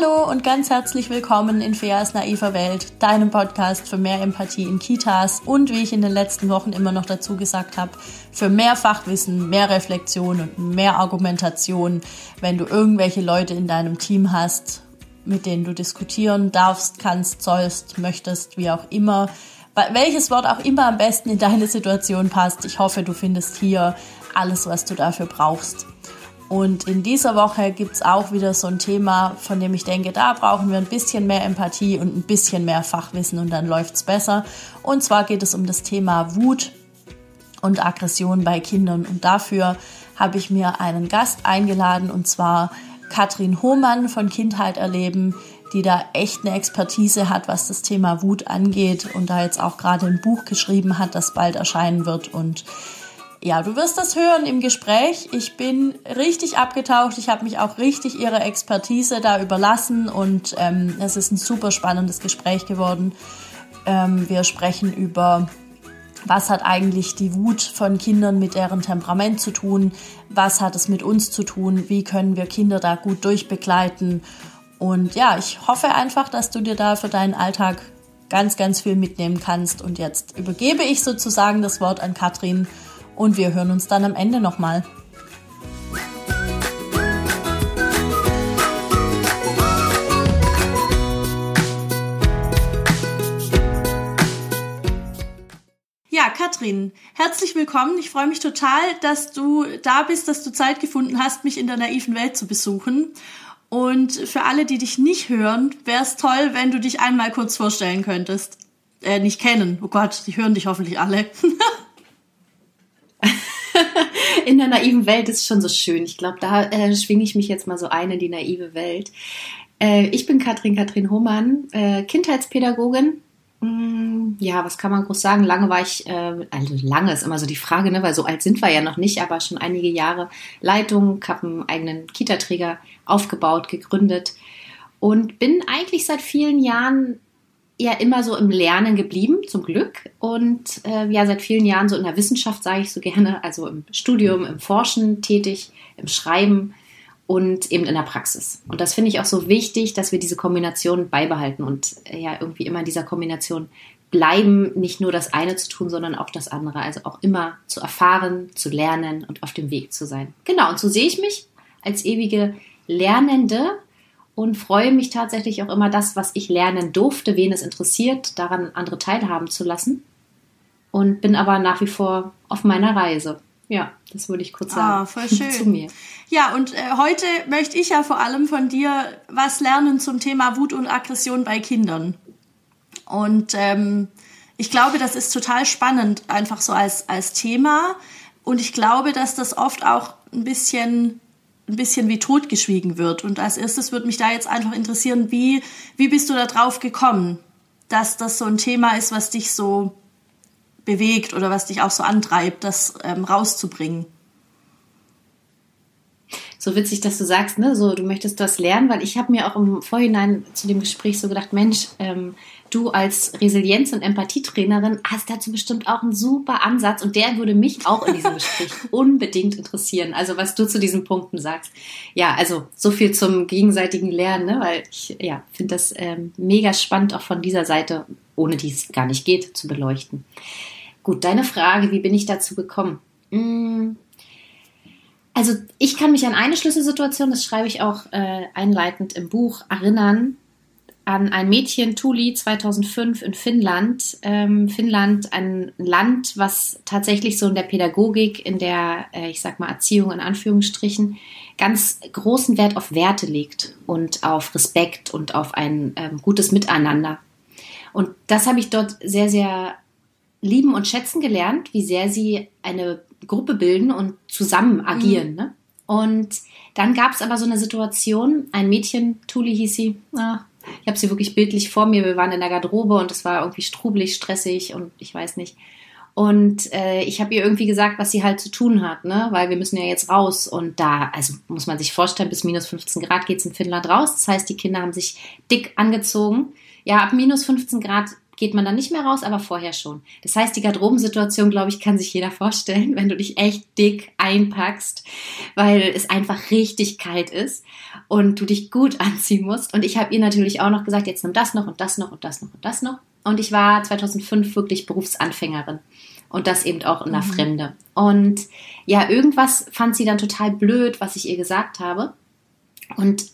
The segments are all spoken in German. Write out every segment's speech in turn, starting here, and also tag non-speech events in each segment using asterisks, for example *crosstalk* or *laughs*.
Hallo und ganz herzlich willkommen in Feas naiver Welt, deinem Podcast für mehr Empathie in Kitas und wie ich in den letzten Wochen immer noch dazu gesagt habe, für mehr Fachwissen, mehr Reflexion und mehr Argumentation, wenn du irgendwelche Leute in deinem Team hast, mit denen du diskutieren darfst, kannst, sollst, möchtest, wie auch immer. Welches Wort auch immer am besten in deine Situation passt. Ich hoffe, du findest hier alles, was du dafür brauchst. Und in dieser Woche gibt es auch wieder so ein Thema, von dem ich denke, da brauchen wir ein bisschen mehr Empathie und ein bisschen mehr Fachwissen und dann läuft es besser. Und zwar geht es um das Thema Wut und Aggression bei Kindern. Und dafür habe ich mir einen Gast eingeladen und zwar Katrin Hohmann von Kindheit erleben, die da echt eine Expertise hat, was das Thema Wut angeht und da jetzt auch gerade ein Buch geschrieben hat, das bald erscheinen wird. Und ja, du wirst das hören im Gespräch. Ich bin richtig abgetaucht. Ich habe mich auch richtig ihrer Expertise da überlassen und ähm, es ist ein super spannendes Gespräch geworden. Ähm, wir sprechen über, was hat eigentlich die Wut von Kindern mit deren Temperament zu tun? Was hat es mit uns zu tun? Wie können wir Kinder da gut durchbegleiten? Und ja, ich hoffe einfach, dass du dir da für deinen Alltag ganz, ganz viel mitnehmen kannst. Und jetzt übergebe ich sozusagen das Wort an Katrin und wir hören uns dann am Ende nochmal. Ja, Katrin, herzlich willkommen. Ich freue mich total, dass du da bist, dass du Zeit gefunden hast, mich in der naiven Welt zu besuchen. Und für alle, die dich nicht hören, wäre es toll, wenn du dich einmal kurz vorstellen könntest. Äh, nicht kennen. Oh Gott, die hören dich hoffentlich alle. *laughs* in der naiven Welt ist schon so schön. Ich glaube, da äh, schwinge ich mich jetzt mal so ein in die naive Welt. Äh, ich bin Katrin Katrin Hohmann, äh, Kindheitspädagogin. Mm, ja, was kann man groß sagen? Lange war ich, äh, also lange ist immer so die Frage, ne? weil so alt sind wir ja noch nicht, aber schon einige Jahre Leitung, habe einen eigenen Kita-Träger aufgebaut, gegründet und bin eigentlich seit vielen Jahren ja immer so im Lernen geblieben, zum Glück. Und äh, ja, seit vielen Jahren so in der Wissenschaft, sage ich so gerne, also im Studium, im Forschen tätig, im Schreiben und eben in der Praxis. Und das finde ich auch so wichtig, dass wir diese Kombination beibehalten und äh, ja irgendwie immer in dieser Kombination bleiben, nicht nur das eine zu tun, sondern auch das andere. Also auch immer zu erfahren, zu lernen und auf dem Weg zu sein. Genau, und so sehe ich mich als ewige Lernende und freue mich tatsächlich auch immer das, was ich lernen durfte, wen es interessiert, daran andere teilhaben zu lassen. Und bin aber nach wie vor auf meiner Reise. Ja, das würde ich kurz sagen. Ah, voll *laughs* schön. zu mir. Ja, und äh, heute möchte ich ja vor allem von dir was lernen zum Thema Wut und Aggression bei Kindern. Und ähm, ich glaube, das ist total spannend, einfach so als, als Thema. Und ich glaube, dass das oft auch ein bisschen ein bisschen wie totgeschwiegen wird. Und als erstes würde mich da jetzt einfach interessieren, wie, wie bist du da drauf gekommen, dass das so ein Thema ist, was dich so bewegt oder was dich auch so antreibt, das ähm, rauszubringen? So witzig, dass du sagst, ne, so du möchtest das lernen, weil ich habe mir auch im Vorhinein zu dem Gespräch so gedacht, Mensch, ähm, du als Resilienz- und Empathietrainerin hast dazu bestimmt auch einen super Ansatz und der würde mich auch in diesem *laughs* Gespräch unbedingt interessieren. Also was du zu diesen Punkten sagst. Ja, also so viel zum gegenseitigen Lernen, ne? weil ich ja, finde das ähm, mega spannend auch von dieser Seite, ohne die es gar nicht geht, zu beleuchten. Gut, deine Frage, wie bin ich dazu gekommen? Hm, also ich kann mich an eine Schlüsselsituation, das schreibe ich auch äh, einleitend im Buch, erinnern an ein Mädchen, Tuli, 2005 in Finnland. Ähm, Finnland, ein Land, was tatsächlich so in der Pädagogik, in der, äh, ich sag mal, Erziehung in Anführungsstrichen, ganz großen Wert auf Werte legt und auf Respekt und auf ein ähm, gutes Miteinander. Und das habe ich dort sehr, sehr lieben und schätzen gelernt, wie sehr sie eine Gruppe bilden und zusammen agieren. Mhm. Ne? Und dann gab es aber so eine Situation, ein Mädchen, Tuli hieß sie, ah, ich habe sie wirklich bildlich vor mir. Wir waren in der Garderobe und es war irgendwie strubelig, stressig und ich weiß nicht. Und äh, ich habe ihr irgendwie gesagt, was sie halt zu tun hat, ne? Weil wir müssen ja jetzt raus. Und da, also muss man sich vorstellen, bis minus 15 Grad geht es in Finnland raus. Das heißt, die Kinder haben sich dick angezogen. Ja, ab minus 15 Grad geht man dann nicht mehr raus, aber vorher schon. Das heißt, die Garderobensituation, glaube ich, kann sich jeder *laughs* vorstellen, wenn du dich echt dick einpackst, weil es einfach richtig kalt ist und du dich gut *laughs* anziehen musst. Und ich habe ihr natürlich auch noch gesagt, jetzt nimm das noch und das noch und das noch und das noch. Und ich war 2005 wirklich Berufsanfängerin und das eben auch in der mhm. Fremde. Und ja, irgendwas fand sie dann total blöd, was ich ihr gesagt habe. Und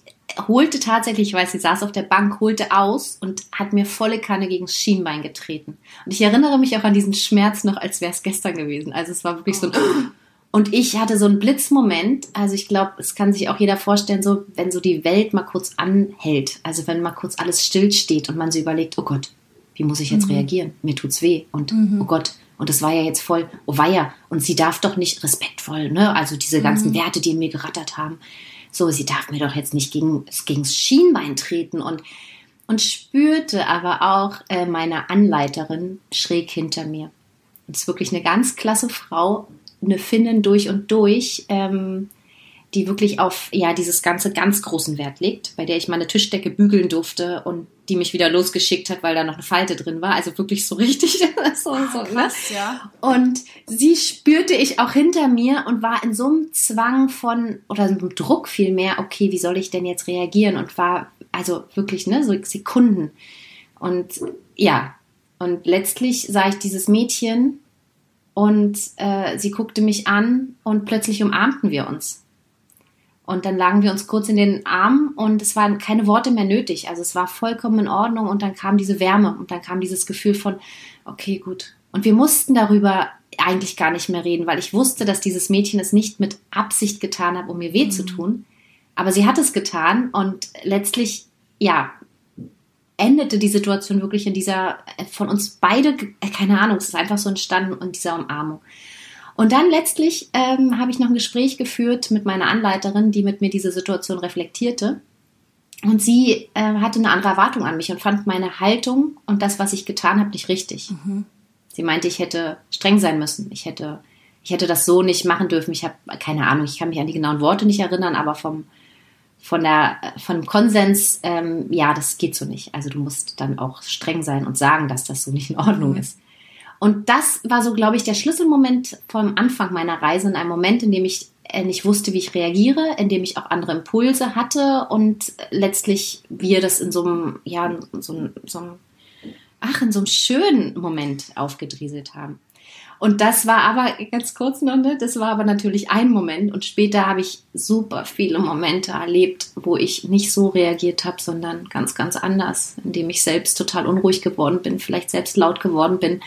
holte tatsächlich, ich weiß, sie saß auf der Bank, holte aus und hat mir volle Kanne gegen das Schienbein getreten. Und ich erinnere mich auch an diesen Schmerz noch, als wäre es gestern gewesen. Also es war wirklich so ein und ich hatte so einen Blitzmoment, also ich glaube, es kann sich auch jeder vorstellen, so wenn so die Welt mal kurz anhält, also wenn mal kurz alles stillsteht und man sich überlegt, oh Gott, wie muss ich jetzt mhm. reagieren? Mir tut's weh und mhm. oh Gott, und es war ja jetzt voll, oh weia, und sie darf doch nicht respektvoll, ne? Also diese ganzen mhm. Werte, die in mir gerattert haben. So, sie darf mir doch jetzt nicht gegen, gegen das Schienbein treten und, und spürte aber auch äh, meine Anleiterin schräg hinter mir. Das ist wirklich eine ganz klasse Frau, eine Finnin durch und durch, ähm, die wirklich auf ja dieses ganze ganz großen Wert legt, bei der ich meine Tischdecke bügeln durfte und die mich wieder losgeschickt hat, weil da noch eine Falte drin war. Also wirklich so *laughs* richtig. so, ah, so, ne? krass, ne? ja. Und sie spürte ich auch hinter mir und war in so einem Zwang von, oder so einem Druck vielmehr, okay, wie soll ich denn jetzt reagieren? Und war also wirklich, ne, so Sekunden. Und ja, und letztlich sah ich dieses Mädchen und äh, sie guckte mich an und plötzlich umarmten wir uns. Und dann lagen wir uns kurz in den Armen und es waren keine Worte mehr nötig. Also es war vollkommen in Ordnung und dann kam diese Wärme und dann kam dieses Gefühl von, okay, gut. Und wir mussten darüber eigentlich gar nicht mehr reden, weil ich wusste, dass dieses Mädchen es nicht mit Absicht getan hat, um mir weh mhm. zu tun. Aber sie hat es getan und letztlich, ja, endete die Situation wirklich in dieser, von uns beide, äh, keine Ahnung, es ist einfach so entstanden in dieser Umarmung. Und dann letztlich ähm, habe ich noch ein Gespräch geführt mit meiner Anleiterin, die mit mir diese Situation reflektierte. Und sie äh, hatte eine andere Erwartung an mich und fand meine Haltung und das, was ich getan habe, nicht richtig. Mhm. Sie meinte, ich hätte streng sein müssen. Ich hätte, ich hätte das so nicht machen dürfen. Ich habe keine Ahnung, ich kann mich an die genauen Worte nicht erinnern, aber vom, von der, vom Konsens, ähm, ja, das geht so nicht. Also du musst dann auch streng sein und sagen, dass das so nicht in Ordnung mhm. ist. Und das war so, glaube ich, der Schlüsselmoment vom Anfang meiner Reise, in einem Moment, in dem ich äh, nicht wusste, wie ich reagiere, in dem ich auch andere Impulse hatte und letztlich wir das in so einem, ja, so, einem, so einem, ach, in so einem schönen Moment aufgedrieselt haben. Und das war aber, ganz kurz noch, ne, das war aber natürlich ein Moment und später habe ich super viele Momente erlebt, wo ich nicht so reagiert habe, sondern ganz, ganz anders, indem ich selbst total unruhig geworden bin, vielleicht selbst laut geworden bin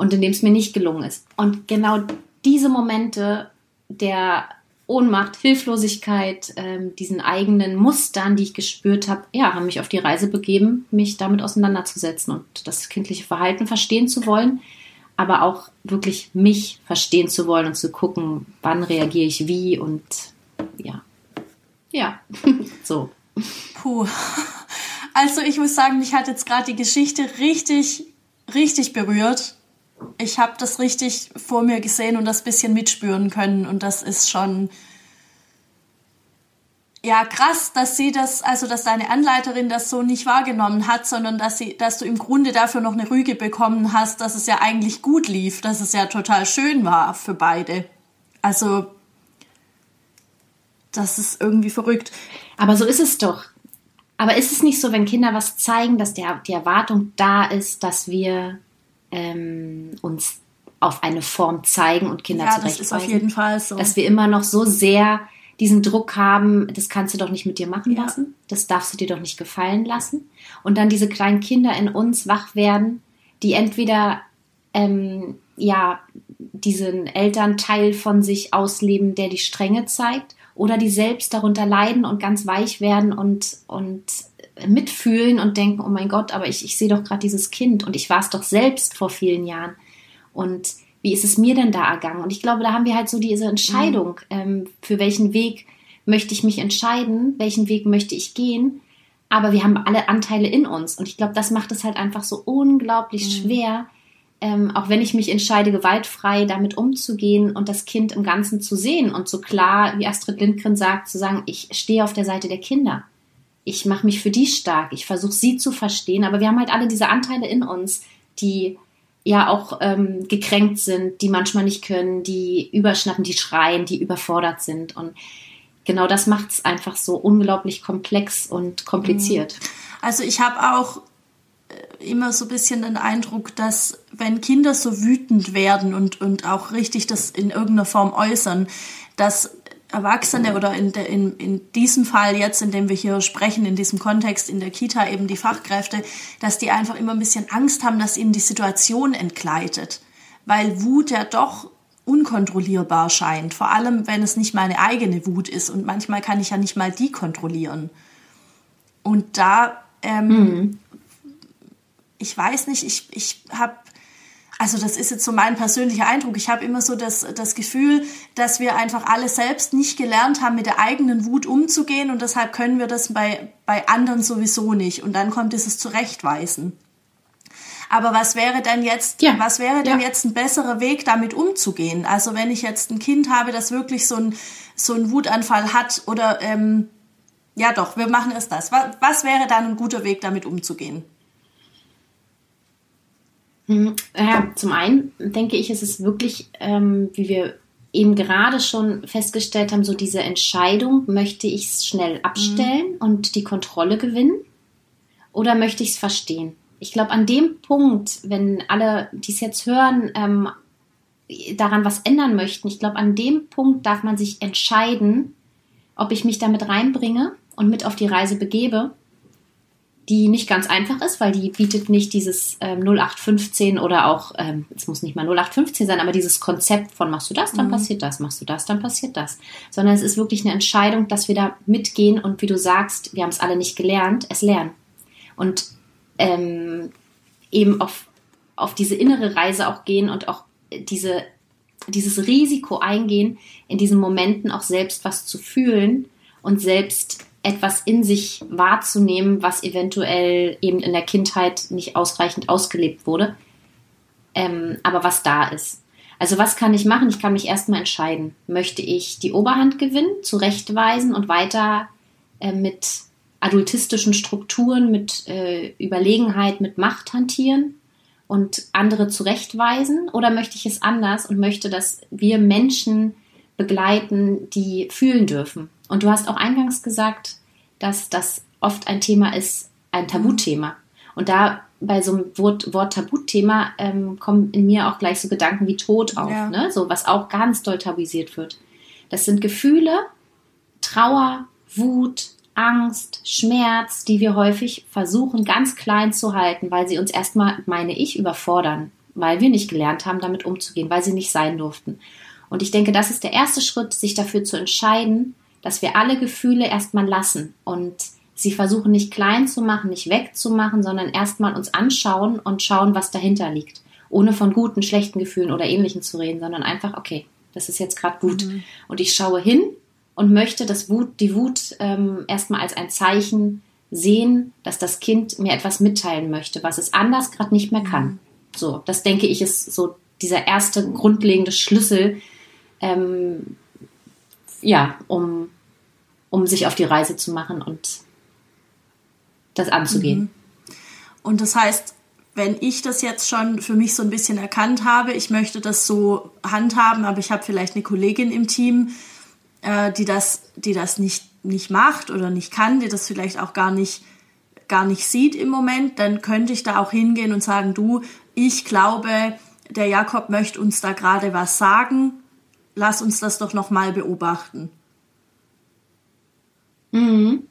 und in dem es mir nicht gelungen ist. Und genau diese Momente der Ohnmacht, Hilflosigkeit, ähm, diesen eigenen Mustern, die ich gespürt habe, ja, haben mich auf die Reise begeben, mich damit auseinanderzusetzen und das kindliche Verhalten verstehen zu wollen, aber auch wirklich mich verstehen zu wollen und zu gucken, wann reagiere ich wie und ja, ja, *laughs* so. Puh. Also ich muss sagen, mich hat jetzt gerade die Geschichte richtig, richtig berührt ich habe das richtig vor mir gesehen und das bisschen mitspüren können und das ist schon ja krass, dass sie das, also dass deine Anleiterin das so nicht wahrgenommen hat, sondern dass sie, dass du im Grunde dafür noch eine Rüge bekommen hast, dass es ja eigentlich gut lief, dass es ja total schön war für beide. Also das ist irgendwie verrückt. Aber so ist es doch. Aber ist es nicht so, wenn Kinder was zeigen, dass der, die Erwartung da ist, dass wir ähm, uns auf eine Form zeigen und Kinder ja, zurechtweisen. Das ist auf jeden Fall so. Dass wir immer noch so sehr diesen Druck haben, das kannst du doch nicht mit dir machen ja. lassen, das darfst du dir doch nicht gefallen lassen. Und dann diese kleinen Kinder in uns wach werden, die entweder ähm, ja diesen Elternteil von sich ausleben, der die Strenge zeigt, oder die selbst darunter leiden und ganz weich werden und, und mitfühlen und denken, oh mein Gott, aber ich, ich sehe doch gerade dieses Kind und ich war es doch selbst vor vielen Jahren. Und wie ist es mir denn da ergangen? Und ich glaube, da haben wir halt so diese Entscheidung, mhm. ähm, für welchen Weg möchte ich mich entscheiden, welchen Weg möchte ich gehen. Aber wir haben alle Anteile in uns. Und ich glaube, das macht es halt einfach so unglaublich mhm. schwer, ähm, auch wenn ich mich entscheide, gewaltfrei damit umzugehen und das Kind im Ganzen zu sehen und so klar, wie Astrid Lindgren sagt, zu sagen, ich stehe auf der Seite der Kinder ich mache mich für die stark, ich versuche sie zu verstehen, aber wir haben halt alle diese Anteile in uns, die ja auch ähm, gekränkt sind, die manchmal nicht können, die überschnappen, die schreien, die überfordert sind. Und genau das macht es einfach so unglaublich komplex und kompliziert. Mhm. Also ich habe auch äh, immer so ein bisschen den Eindruck, dass wenn Kinder so wütend werden und, und auch richtig das in irgendeiner Form äußern, dass Erwachsene oder in, de, in, in diesem Fall jetzt, in dem wir hier sprechen, in diesem Kontext in der Kita eben die Fachkräfte, dass die einfach immer ein bisschen Angst haben, dass ihnen die Situation entgleitet. Weil Wut ja doch unkontrollierbar scheint, vor allem wenn es nicht meine eigene Wut ist und manchmal kann ich ja nicht mal die kontrollieren. Und da, ähm, mhm. ich weiß nicht, ich, ich habe also das ist jetzt so mein persönlicher Eindruck. Ich habe immer so das, das Gefühl, dass wir einfach alle selbst nicht gelernt haben, mit der eigenen Wut umzugehen und deshalb können wir das bei, bei anderen sowieso nicht. Und dann kommt dieses Zurechtweisen. Aber was wäre denn jetzt, ja. was wäre denn ja. jetzt ein besserer Weg, damit umzugehen? Also wenn ich jetzt ein Kind habe, das wirklich so ein so einen Wutanfall hat oder ähm, ja doch, wir machen es das. Was, was wäre dann ein guter Weg, damit umzugehen? Mhm. Ja, zum einen denke ich, ist es wirklich, ähm, wie wir eben gerade schon festgestellt haben, so diese Entscheidung, möchte ich es schnell abstellen mhm. und die Kontrolle gewinnen oder möchte ich es verstehen? Ich glaube, an dem Punkt, wenn alle, die es jetzt hören, ähm, daran was ändern möchten, ich glaube, an dem Punkt darf man sich entscheiden, ob ich mich damit reinbringe und mit auf die Reise begebe die nicht ganz einfach ist, weil die bietet nicht dieses ähm, 0815 oder auch, ähm, es muss nicht mal 0815 sein, aber dieses Konzept von machst du das, dann mhm. passiert das, machst du das, dann passiert das. Sondern es ist wirklich eine Entscheidung, dass wir da mitgehen und wie du sagst, wir haben es alle nicht gelernt, es lernen. Und ähm, eben auf, auf diese innere Reise auch gehen und auch diese, dieses Risiko eingehen, in diesen Momenten auch selbst was zu fühlen und selbst etwas in sich wahrzunehmen, was eventuell eben in der Kindheit nicht ausreichend ausgelebt wurde, ähm, aber was da ist. Also was kann ich machen? Ich kann mich erstmal entscheiden. Möchte ich die Oberhand gewinnen, zurechtweisen und weiter äh, mit adultistischen Strukturen, mit äh, Überlegenheit, mit Macht hantieren und andere zurechtweisen? Oder möchte ich es anders und möchte, dass wir Menschen begleiten, die fühlen dürfen, und du hast auch eingangs gesagt, dass das oft ein Thema ist, ein Tabuthema. Und da bei so einem Wort, Wort Tabuthema ähm, kommen in mir auch gleich so Gedanken wie Tod auf, ja. ne? so was auch ganz doll tabuisiert wird. Das sind Gefühle, Trauer, Wut, Angst, Schmerz, die wir häufig versuchen ganz klein zu halten, weil sie uns erstmal, meine ich, überfordern, weil wir nicht gelernt haben, damit umzugehen, weil sie nicht sein durften. Und ich denke, das ist der erste Schritt, sich dafür zu entscheiden, dass wir alle Gefühle erstmal lassen und sie versuchen nicht klein zu machen, nicht wegzumachen, sondern erstmal uns anschauen und schauen, was dahinter liegt. Ohne von guten, schlechten Gefühlen oder ähnlichen zu reden, sondern einfach, okay, das ist jetzt gerade gut. Mhm. Und ich schaue hin und möchte das Wut, die Wut ähm, erstmal als ein Zeichen sehen, dass das Kind mir etwas mitteilen möchte, was es anders gerade nicht mehr kann. Mhm. So, das denke ich ist so dieser erste grundlegende Schlüssel, ähm, ja, um, um sich auf die Reise zu machen und das anzugehen. Mhm. Und das heißt, wenn ich das jetzt schon für mich so ein bisschen erkannt habe, ich möchte das so handhaben, aber ich habe vielleicht eine Kollegin im Team, äh, die das, die das nicht, nicht macht oder nicht kann, die das vielleicht auch gar nicht, gar nicht sieht im Moment, dann könnte ich da auch hingehen und sagen, du, ich glaube, der Jakob möchte uns da gerade was sagen lass uns das doch noch mal beobachten. Mhm.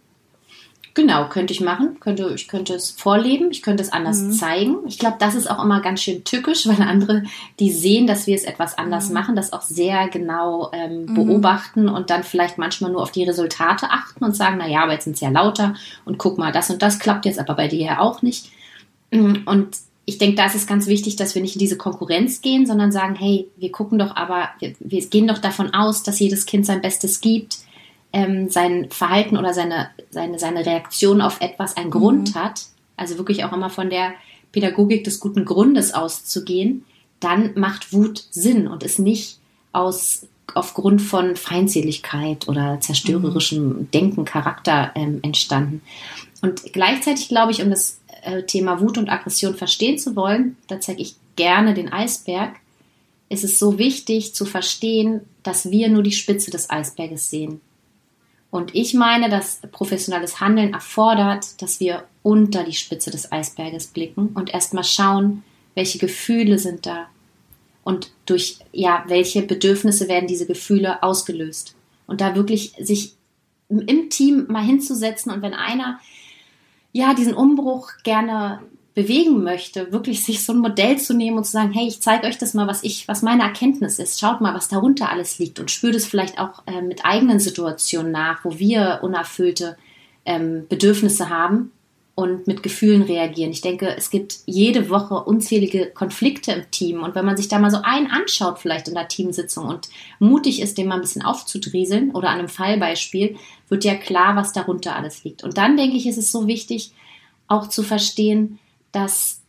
Genau, könnte ich machen. Könnte, ich könnte es vorleben, ich könnte es anders mhm. zeigen. Ich glaube, das ist auch immer ganz schön tückisch, *laughs* weil andere, die sehen, dass wir es etwas anders mhm. machen, das auch sehr genau ähm, mhm. beobachten und dann vielleicht manchmal nur auf die Resultate achten und sagen, naja, aber jetzt sind es ja lauter und guck mal, das und das klappt jetzt aber bei dir ja auch nicht. Und ich denke, da ist es ganz wichtig, dass wir nicht in diese Konkurrenz gehen, sondern sagen, hey, wir gucken doch aber, wir, wir gehen doch davon aus, dass jedes Kind sein Bestes gibt, ähm, sein Verhalten oder seine, seine, seine Reaktion auf etwas einen Grund mhm. hat, also wirklich auch immer von der Pädagogik des guten Grundes auszugehen, dann macht Wut Sinn und ist nicht aus aufgrund von Feindseligkeit oder zerstörerischem mhm. Denken, Charakter ähm, entstanden. Und gleichzeitig glaube ich, um das äh, Thema Wut und Aggression verstehen zu wollen, da zeige ich gerne den Eisberg, ist es so wichtig zu verstehen, dass wir nur die Spitze des Eisberges sehen. Und ich meine, dass professionelles Handeln erfordert, dass wir unter die Spitze des Eisberges blicken und erstmal schauen, welche Gefühle sind da und durch ja, welche Bedürfnisse werden diese Gefühle ausgelöst. Und da wirklich sich im Team mal hinzusetzen und wenn einer ja diesen Umbruch gerne bewegen möchte, wirklich sich so ein Modell zu nehmen und zu sagen, hey, ich zeige euch das mal, was ich, was meine Erkenntnis ist. Schaut mal, was darunter alles liegt und spürt es vielleicht auch äh, mit eigenen Situationen nach, wo wir unerfüllte ähm, Bedürfnisse haben und mit Gefühlen reagieren. Ich denke, es gibt jede Woche unzählige Konflikte im Team und wenn man sich da mal so einen anschaut, vielleicht in der Teamsitzung und mutig ist, den mal ein bisschen aufzudrieseln oder an einem Fallbeispiel, wird ja klar, was darunter alles liegt. Und dann denke ich, ist es so wichtig, auch zu verstehen, dass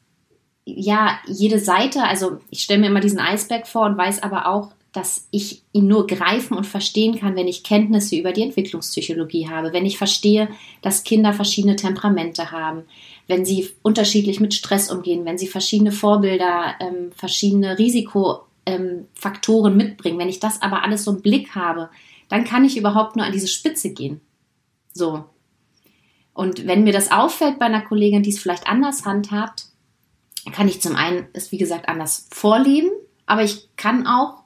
ja jede Seite, also ich stelle mir immer diesen Eisberg vor und weiß aber auch, dass ich ihn nur greifen und verstehen kann, wenn ich Kenntnisse über die Entwicklungspsychologie habe, wenn ich verstehe, dass Kinder verschiedene Temperamente haben, wenn sie unterschiedlich mit Stress umgehen, wenn sie verschiedene Vorbilder, ähm, verschiedene Risikofaktoren ähm, mitbringen. Wenn ich das aber alles so im Blick habe, dann kann ich überhaupt nur an diese Spitze gehen. So. Und wenn mir das auffällt bei einer Kollegin, die es vielleicht anders handhabt, kann ich zum einen es, wie gesagt, anders vorleben, aber ich kann auch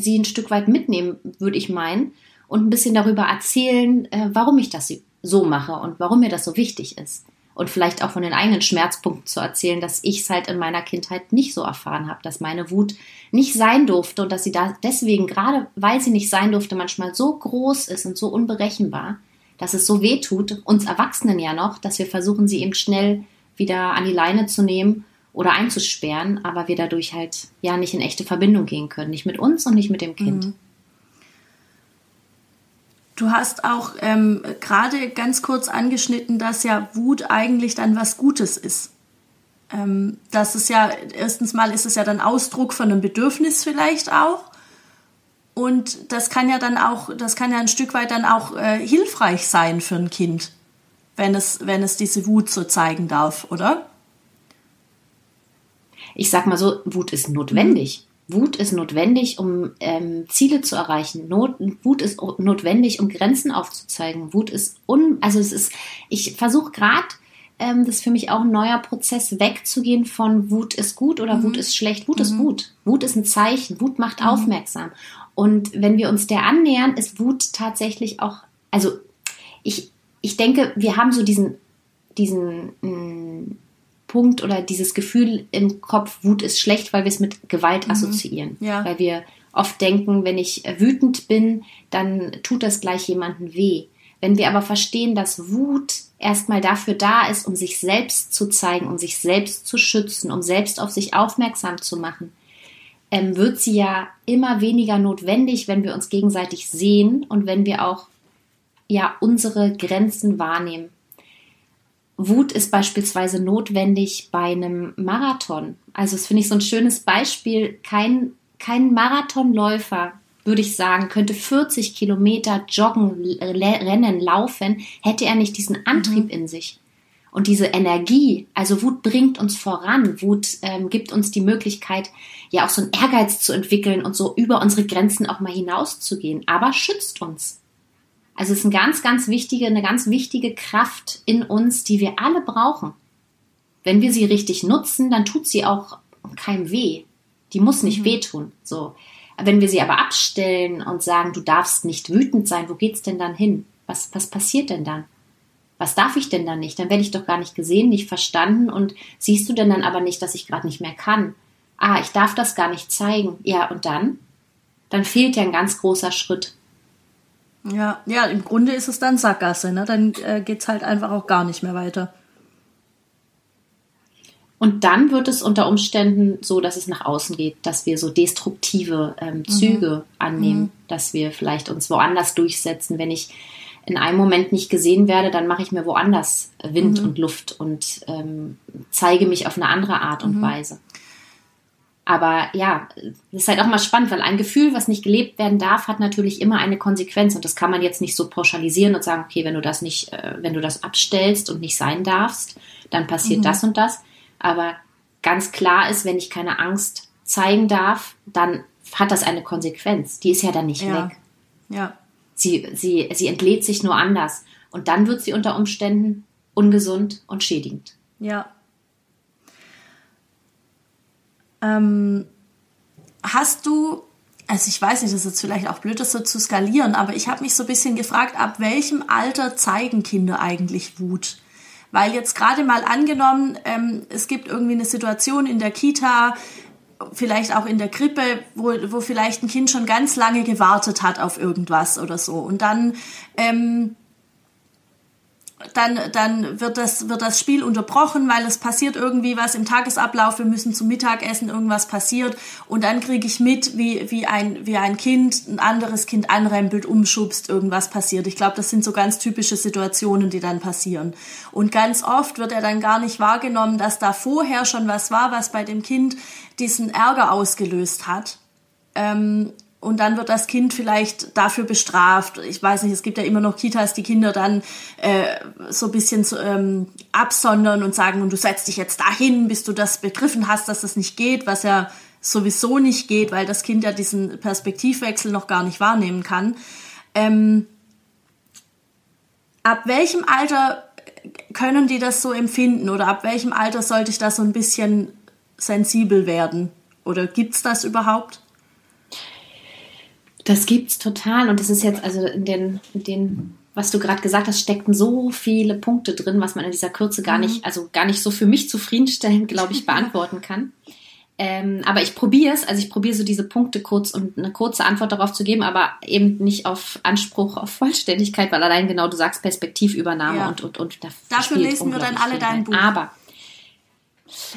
sie ein Stück weit mitnehmen, würde ich meinen, und ein bisschen darüber erzählen, äh, warum ich das so mache und warum mir das so wichtig ist. Und vielleicht auch von den eigenen Schmerzpunkten zu erzählen, dass ich es halt in meiner Kindheit nicht so erfahren habe, dass meine Wut nicht sein durfte und dass sie da deswegen, gerade weil sie nicht sein durfte, manchmal so groß ist und so unberechenbar, dass es so weh tut, uns Erwachsenen ja noch, dass wir versuchen, sie eben schnell wieder an die Leine zu nehmen oder einzusperren, aber wir dadurch halt ja nicht in echte Verbindung gehen können, nicht mit uns und nicht mit dem Kind. Mhm. Du hast auch ähm, gerade ganz kurz angeschnitten, dass ja Wut eigentlich dann was Gutes ist. Ähm, das ist ja, erstens mal ist es ja dann Ausdruck von einem Bedürfnis vielleicht auch. Und das kann ja dann auch, das kann ja ein Stück weit dann auch äh, hilfreich sein für ein Kind, wenn es, wenn es diese Wut so zeigen darf, oder? Ich sag mal so, Wut ist notwendig. Wut ist notwendig, um ähm, Ziele zu erreichen. Not, Wut ist notwendig, um Grenzen aufzuzeigen. Wut ist un, also es ist, ich versuche gerade, ähm, das ist für mich auch ein neuer Prozess, wegzugehen von Wut ist gut oder mhm. Wut ist schlecht. Wut mhm. ist gut. Wut ist ein Zeichen. Wut macht mhm. aufmerksam. Und wenn wir uns der annähern, ist Wut tatsächlich auch, also ich, ich denke, wir haben so diesen, diesen mh, mm, Punkt oder dieses Gefühl im Kopf, Wut ist schlecht, weil wir es mit Gewalt mhm. assoziieren. Ja. Weil wir oft denken, wenn ich wütend bin, dann tut das gleich jemandem weh. Wenn wir aber verstehen, dass Wut erstmal dafür da ist, um sich selbst zu zeigen, um sich selbst zu schützen, um selbst auf sich aufmerksam zu machen, ähm, wird sie ja immer weniger notwendig, wenn wir uns gegenseitig sehen und wenn wir auch ja unsere Grenzen wahrnehmen. Wut ist beispielsweise notwendig bei einem Marathon. Also das finde ich so ein schönes Beispiel. Kein, kein Marathonläufer, würde ich sagen, könnte 40 Kilometer joggen, rennen, laufen, hätte er nicht diesen Antrieb mhm. in sich und diese Energie, also Wut bringt uns voran, Wut ähm, gibt uns die Möglichkeit, ja auch so einen Ehrgeiz zu entwickeln und so über unsere Grenzen auch mal hinauszugehen, aber schützt uns. Also es ist eine ganz, ganz wichtige, eine ganz wichtige Kraft in uns, die wir alle brauchen. Wenn wir sie richtig nutzen, dann tut sie auch keinem weh. Die muss nicht mhm. wehtun. So. Wenn wir sie aber abstellen und sagen, du darfst nicht wütend sein, wo geht's denn dann hin? Was, was passiert denn dann? was darf ich denn dann nicht? Dann werde ich doch gar nicht gesehen, nicht verstanden und siehst du denn dann aber nicht, dass ich gerade nicht mehr kann? Ah, ich darf das gar nicht zeigen. Ja, und dann? Dann fehlt ja ein ganz großer Schritt. Ja, ja, im Grunde ist es dann Sackgasse, ne? Dann äh, es halt einfach auch gar nicht mehr weiter. Und dann wird es unter Umständen so, dass es nach außen geht, dass wir so destruktive ähm, mhm. Züge mhm. annehmen, mhm. dass wir vielleicht uns woanders durchsetzen. Wenn ich in einem Moment nicht gesehen werde, dann mache ich mir woanders Wind mhm. und Luft und ähm, zeige mich auf eine andere Art und mhm. Weise. Aber ja, das ist halt auch mal spannend, weil ein Gefühl, was nicht gelebt werden darf, hat natürlich immer eine Konsequenz. Und das kann man jetzt nicht so pauschalisieren und sagen, okay, wenn du das nicht, äh, wenn du das abstellst und nicht sein darfst, dann passiert mhm. das und das. Aber ganz klar ist, wenn ich keine Angst zeigen darf, dann hat das eine Konsequenz. Die ist ja dann nicht ja. weg. Ja. Sie, sie, sie entlädt sich nur anders. Und dann wird sie unter Umständen ungesund und schädigend. Ja. Ähm, hast du, also ich weiß nicht, das ist jetzt vielleicht auch blöd, das so zu skalieren, aber ich habe mich so ein bisschen gefragt, ab welchem Alter zeigen Kinder eigentlich Wut? Weil jetzt gerade mal angenommen, ähm, es gibt irgendwie eine Situation in der Kita, vielleicht auch in der Krippe, wo, wo vielleicht ein Kind schon ganz lange gewartet hat auf irgendwas oder so. Und dann ähm, dann, dann wird, das, wird das Spiel unterbrochen, weil es passiert irgendwie was im Tagesablauf, wir müssen zum Mittagessen, irgendwas passiert und dann kriege ich mit, wie, wie, ein, wie ein Kind ein anderes Kind anrempelt, umschubst, irgendwas passiert. Ich glaube, das sind so ganz typische Situationen, die dann passieren. Und ganz oft wird er dann gar nicht wahrgenommen, dass da vorher schon was war, was bei dem Kind diesen Ärger ausgelöst hat. Ähm, und dann wird das Kind vielleicht dafür bestraft. Ich weiß nicht, es gibt ja immer noch Kitas, die Kinder dann äh, so ein bisschen so, ähm, absondern und sagen, und du setzt dich jetzt dahin, bis du das begriffen hast, dass das nicht geht, was ja sowieso nicht geht, weil das Kind ja diesen Perspektivwechsel noch gar nicht wahrnehmen kann. Ähm, ab welchem Alter können die das so empfinden oder ab welchem Alter sollte ich da so ein bisschen sensibel werden? Oder gibt's das überhaupt? Das gibt's total und das ist jetzt also in den, in den was du gerade gesagt hast, steckten so viele Punkte drin, was man in dieser Kürze gar mhm. nicht, also gar nicht so für mich zufriedenstellend, glaube ich, *laughs* beantworten kann. Ähm, aber ich probiere es, also ich probiere so diese Punkte kurz und eine kurze Antwort darauf zu geben, aber eben nicht auf Anspruch auf Vollständigkeit, weil allein genau du sagst Perspektivübernahme ja. und und und dafür lesen wir dann alle dein Buch. Aber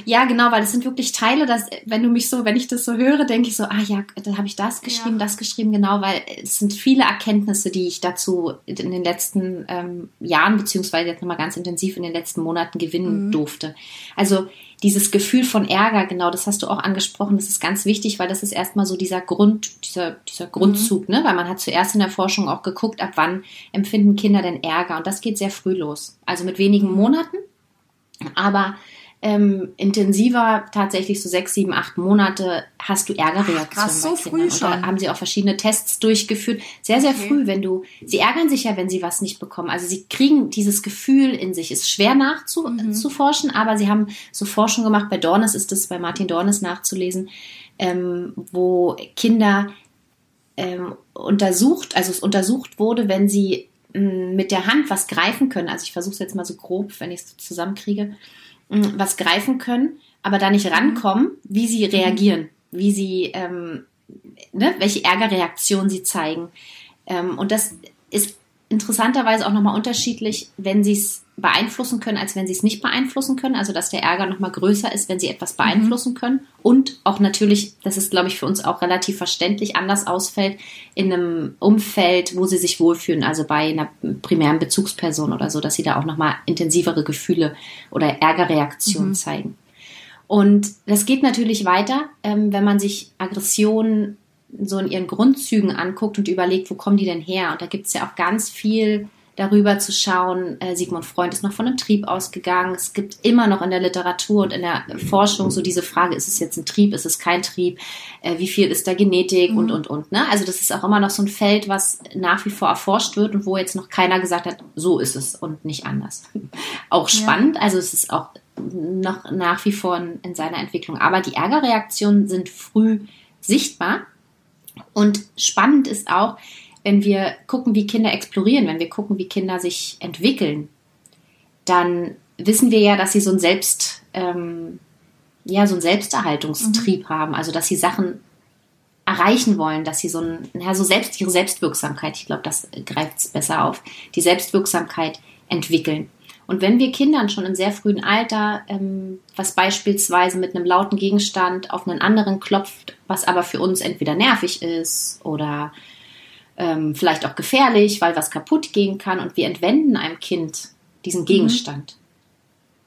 ja, genau, weil es sind wirklich Teile, dass, wenn du mich so, wenn ich das so höre, denke ich so, ah ja, da habe ich das geschrieben, ja. das geschrieben, genau, weil es sind viele Erkenntnisse, die ich dazu in den letzten ähm, Jahren, beziehungsweise jetzt nochmal ganz intensiv in den letzten Monaten gewinnen mhm. durfte. Also dieses Gefühl von Ärger, genau, das hast du auch angesprochen, das ist ganz wichtig, weil das ist erstmal so dieser Grund, dieser, dieser Grundzug, mhm. ne? Weil man hat zuerst in der Forschung auch geguckt, ab wann empfinden Kinder denn Ärger. Und das geht sehr früh los. Also mit wenigen mhm. Monaten. Aber ähm, intensiver, tatsächlich so sechs, sieben, acht Monate, hast du Ärgerreaktionen. Krass, so früh schon. da haben sie auch verschiedene Tests durchgeführt. Sehr, sehr okay. früh, wenn du, sie ärgern sich ja, wenn sie was nicht bekommen. Also sie kriegen dieses Gefühl in sich. Ist schwer nachzuforschen, mhm. aber sie haben so Forschung gemacht. Bei Dornes ist es, bei Martin Dornes nachzulesen, ähm, wo Kinder ähm, untersucht, also es untersucht wurde, wenn sie mm, mit der Hand was greifen können. Also ich versuche es jetzt mal so grob, wenn ich es zusammenkriege was greifen können, aber da nicht rankommen, wie sie reagieren, wie sie, ähm, ne, welche Ärgerreaktion sie zeigen. Ähm, und das ist interessanterweise auch nochmal unterschiedlich, wenn sie es beeinflussen können, als wenn sie es nicht beeinflussen können. Also dass der Ärger nochmal größer ist, wenn sie etwas beeinflussen mhm. können. Und auch natürlich, das ist, glaube ich, für uns auch relativ verständlich, anders ausfällt in einem Umfeld, wo sie sich wohlfühlen, also bei einer primären Bezugsperson oder so, dass sie da auch nochmal intensivere Gefühle oder Ärgerreaktionen mhm. zeigen. Und das geht natürlich weiter, ähm, wenn man sich Aggressionen so in ihren Grundzügen anguckt und überlegt, wo kommen die denn her? Und da gibt es ja auch ganz viel darüber zu schauen. Äh, Sigmund Freund ist noch von einem Trieb ausgegangen. Es gibt immer noch in der Literatur und in der Forschung so diese Frage, ist es jetzt ein Trieb, ist es kein Trieb, äh, wie viel ist da Genetik mhm. und, und, und. Ne? Also das ist auch immer noch so ein Feld, was nach wie vor erforscht wird und wo jetzt noch keiner gesagt hat, so ist es und nicht anders. *laughs* auch spannend, ja. also es ist auch noch nach wie vor in, in seiner Entwicklung. Aber die Ärgerreaktionen sind früh sichtbar und spannend ist auch, wenn wir gucken, wie Kinder explorieren, wenn wir gucken, wie Kinder sich entwickeln, dann wissen wir ja, dass sie so ein Selbst, ähm, ja, so ein Selbsterhaltungstrieb mhm. haben, also dass sie Sachen erreichen wollen, dass sie so ein, ja, so selbst ihre Selbstwirksamkeit, ich glaube, das greift es besser auf, die Selbstwirksamkeit entwickeln. Und wenn wir Kindern schon im sehr frühen Alter, ähm, was beispielsweise mit einem lauten Gegenstand auf einen anderen klopft, was aber für uns entweder nervig ist oder ähm, vielleicht auch gefährlich, weil was kaputt gehen kann und wir entwenden einem Kind diesen mhm. Gegenstand,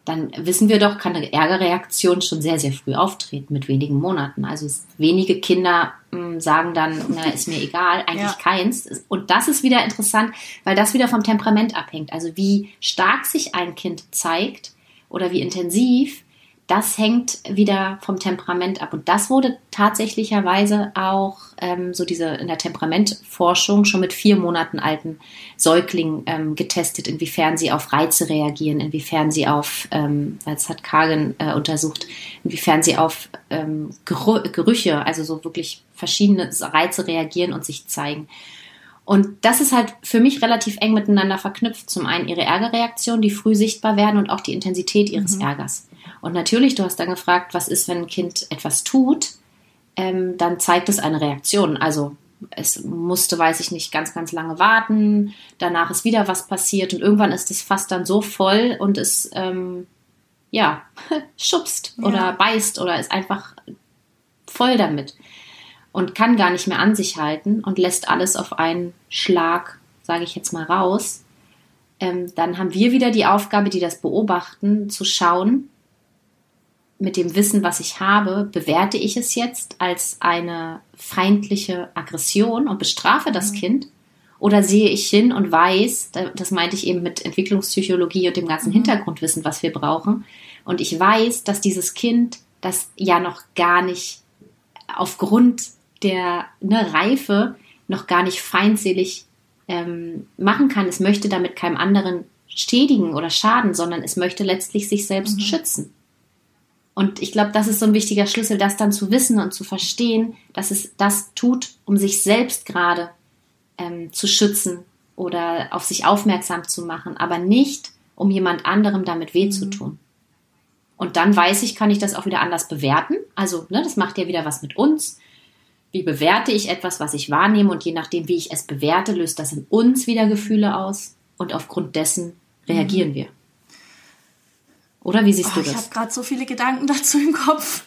dann wissen wir doch, kann eine Ärgerreaktion schon sehr, sehr früh auftreten, mit wenigen Monaten. Also wenige Kinder mh, hm, sagen dann, na, ist mir egal, eigentlich ja. keins. Und das ist wieder interessant, weil das wieder vom Temperament abhängt. Also wie stark sich ein Kind zeigt oder wie intensiv, das hängt wieder vom Temperament ab. Und das wurde tatsächlicherweise auch ähm, so diese in der Temperamentforschung schon mit vier Monaten alten Säuglingen ähm, getestet, inwiefern sie auf Reize reagieren, inwiefern sie auf, ähm, als hat Kagen äh, untersucht, inwiefern sie auf ähm, Gerüche, also so wirklich verschiedene Reize reagieren und sich zeigen. Und das ist halt für mich relativ eng miteinander verknüpft. Zum einen ihre Ärgerreaktionen, die früh sichtbar werden und auch die Intensität ihres mhm. Ärgers. Und natürlich, du hast dann gefragt, was ist, wenn ein Kind etwas tut, ähm, dann zeigt es eine Reaktion. Also es musste, weiß ich nicht, ganz, ganz lange warten. Danach ist wieder was passiert und irgendwann ist das Fass dann so voll und es ähm, ja *laughs* schubst ja. oder beißt oder ist einfach voll damit und kann gar nicht mehr an sich halten und lässt alles auf einen Schlag, sage ich jetzt mal, raus. Ähm, dann haben wir wieder die Aufgabe, die das beobachten, zu schauen, mit dem Wissen, was ich habe, bewerte ich es jetzt als eine feindliche Aggression und bestrafe das mhm. Kind? Oder sehe ich hin und weiß, das meinte ich eben mit Entwicklungspsychologie und dem ganzen mhm. Hintergrundwissen, was wir brauchen, und ich weiß, dass dieses Kind das ja noch gar nicht aufgrund der ne, Reife noch gar nicht feindselig ähm, machen kann. Es möchte damit keinem anderen schädigen oder schaden, sondern es möchte letztlich sich selbst mhm. schützen. Und ich glaube, das ist so ein wichtiger Schlüssel, das dann zu wissen und zu verstehen, dass es das tut, um sich selbst gerade ähm, zu schützen oder auf sich aufmerksam zu machen, aber nicht, um jemand anderem damit weh mhm. zu tun. Und dann weiß ich, kann ich das auch wieder anders bewerten. Also, ne, das macht ja wieder was mit uns. Wie bewerte ich etwas, was ich wahrnehme? Und je nachdem, wie ich es bewerte, löst das in uns wieder Gefühle aus. Und aufgrund dessen reagieren mhm. wir. Oder wie siehst oh, du das? Ich habe gerade so viele Gedanken *laughs* dazu im Kopf.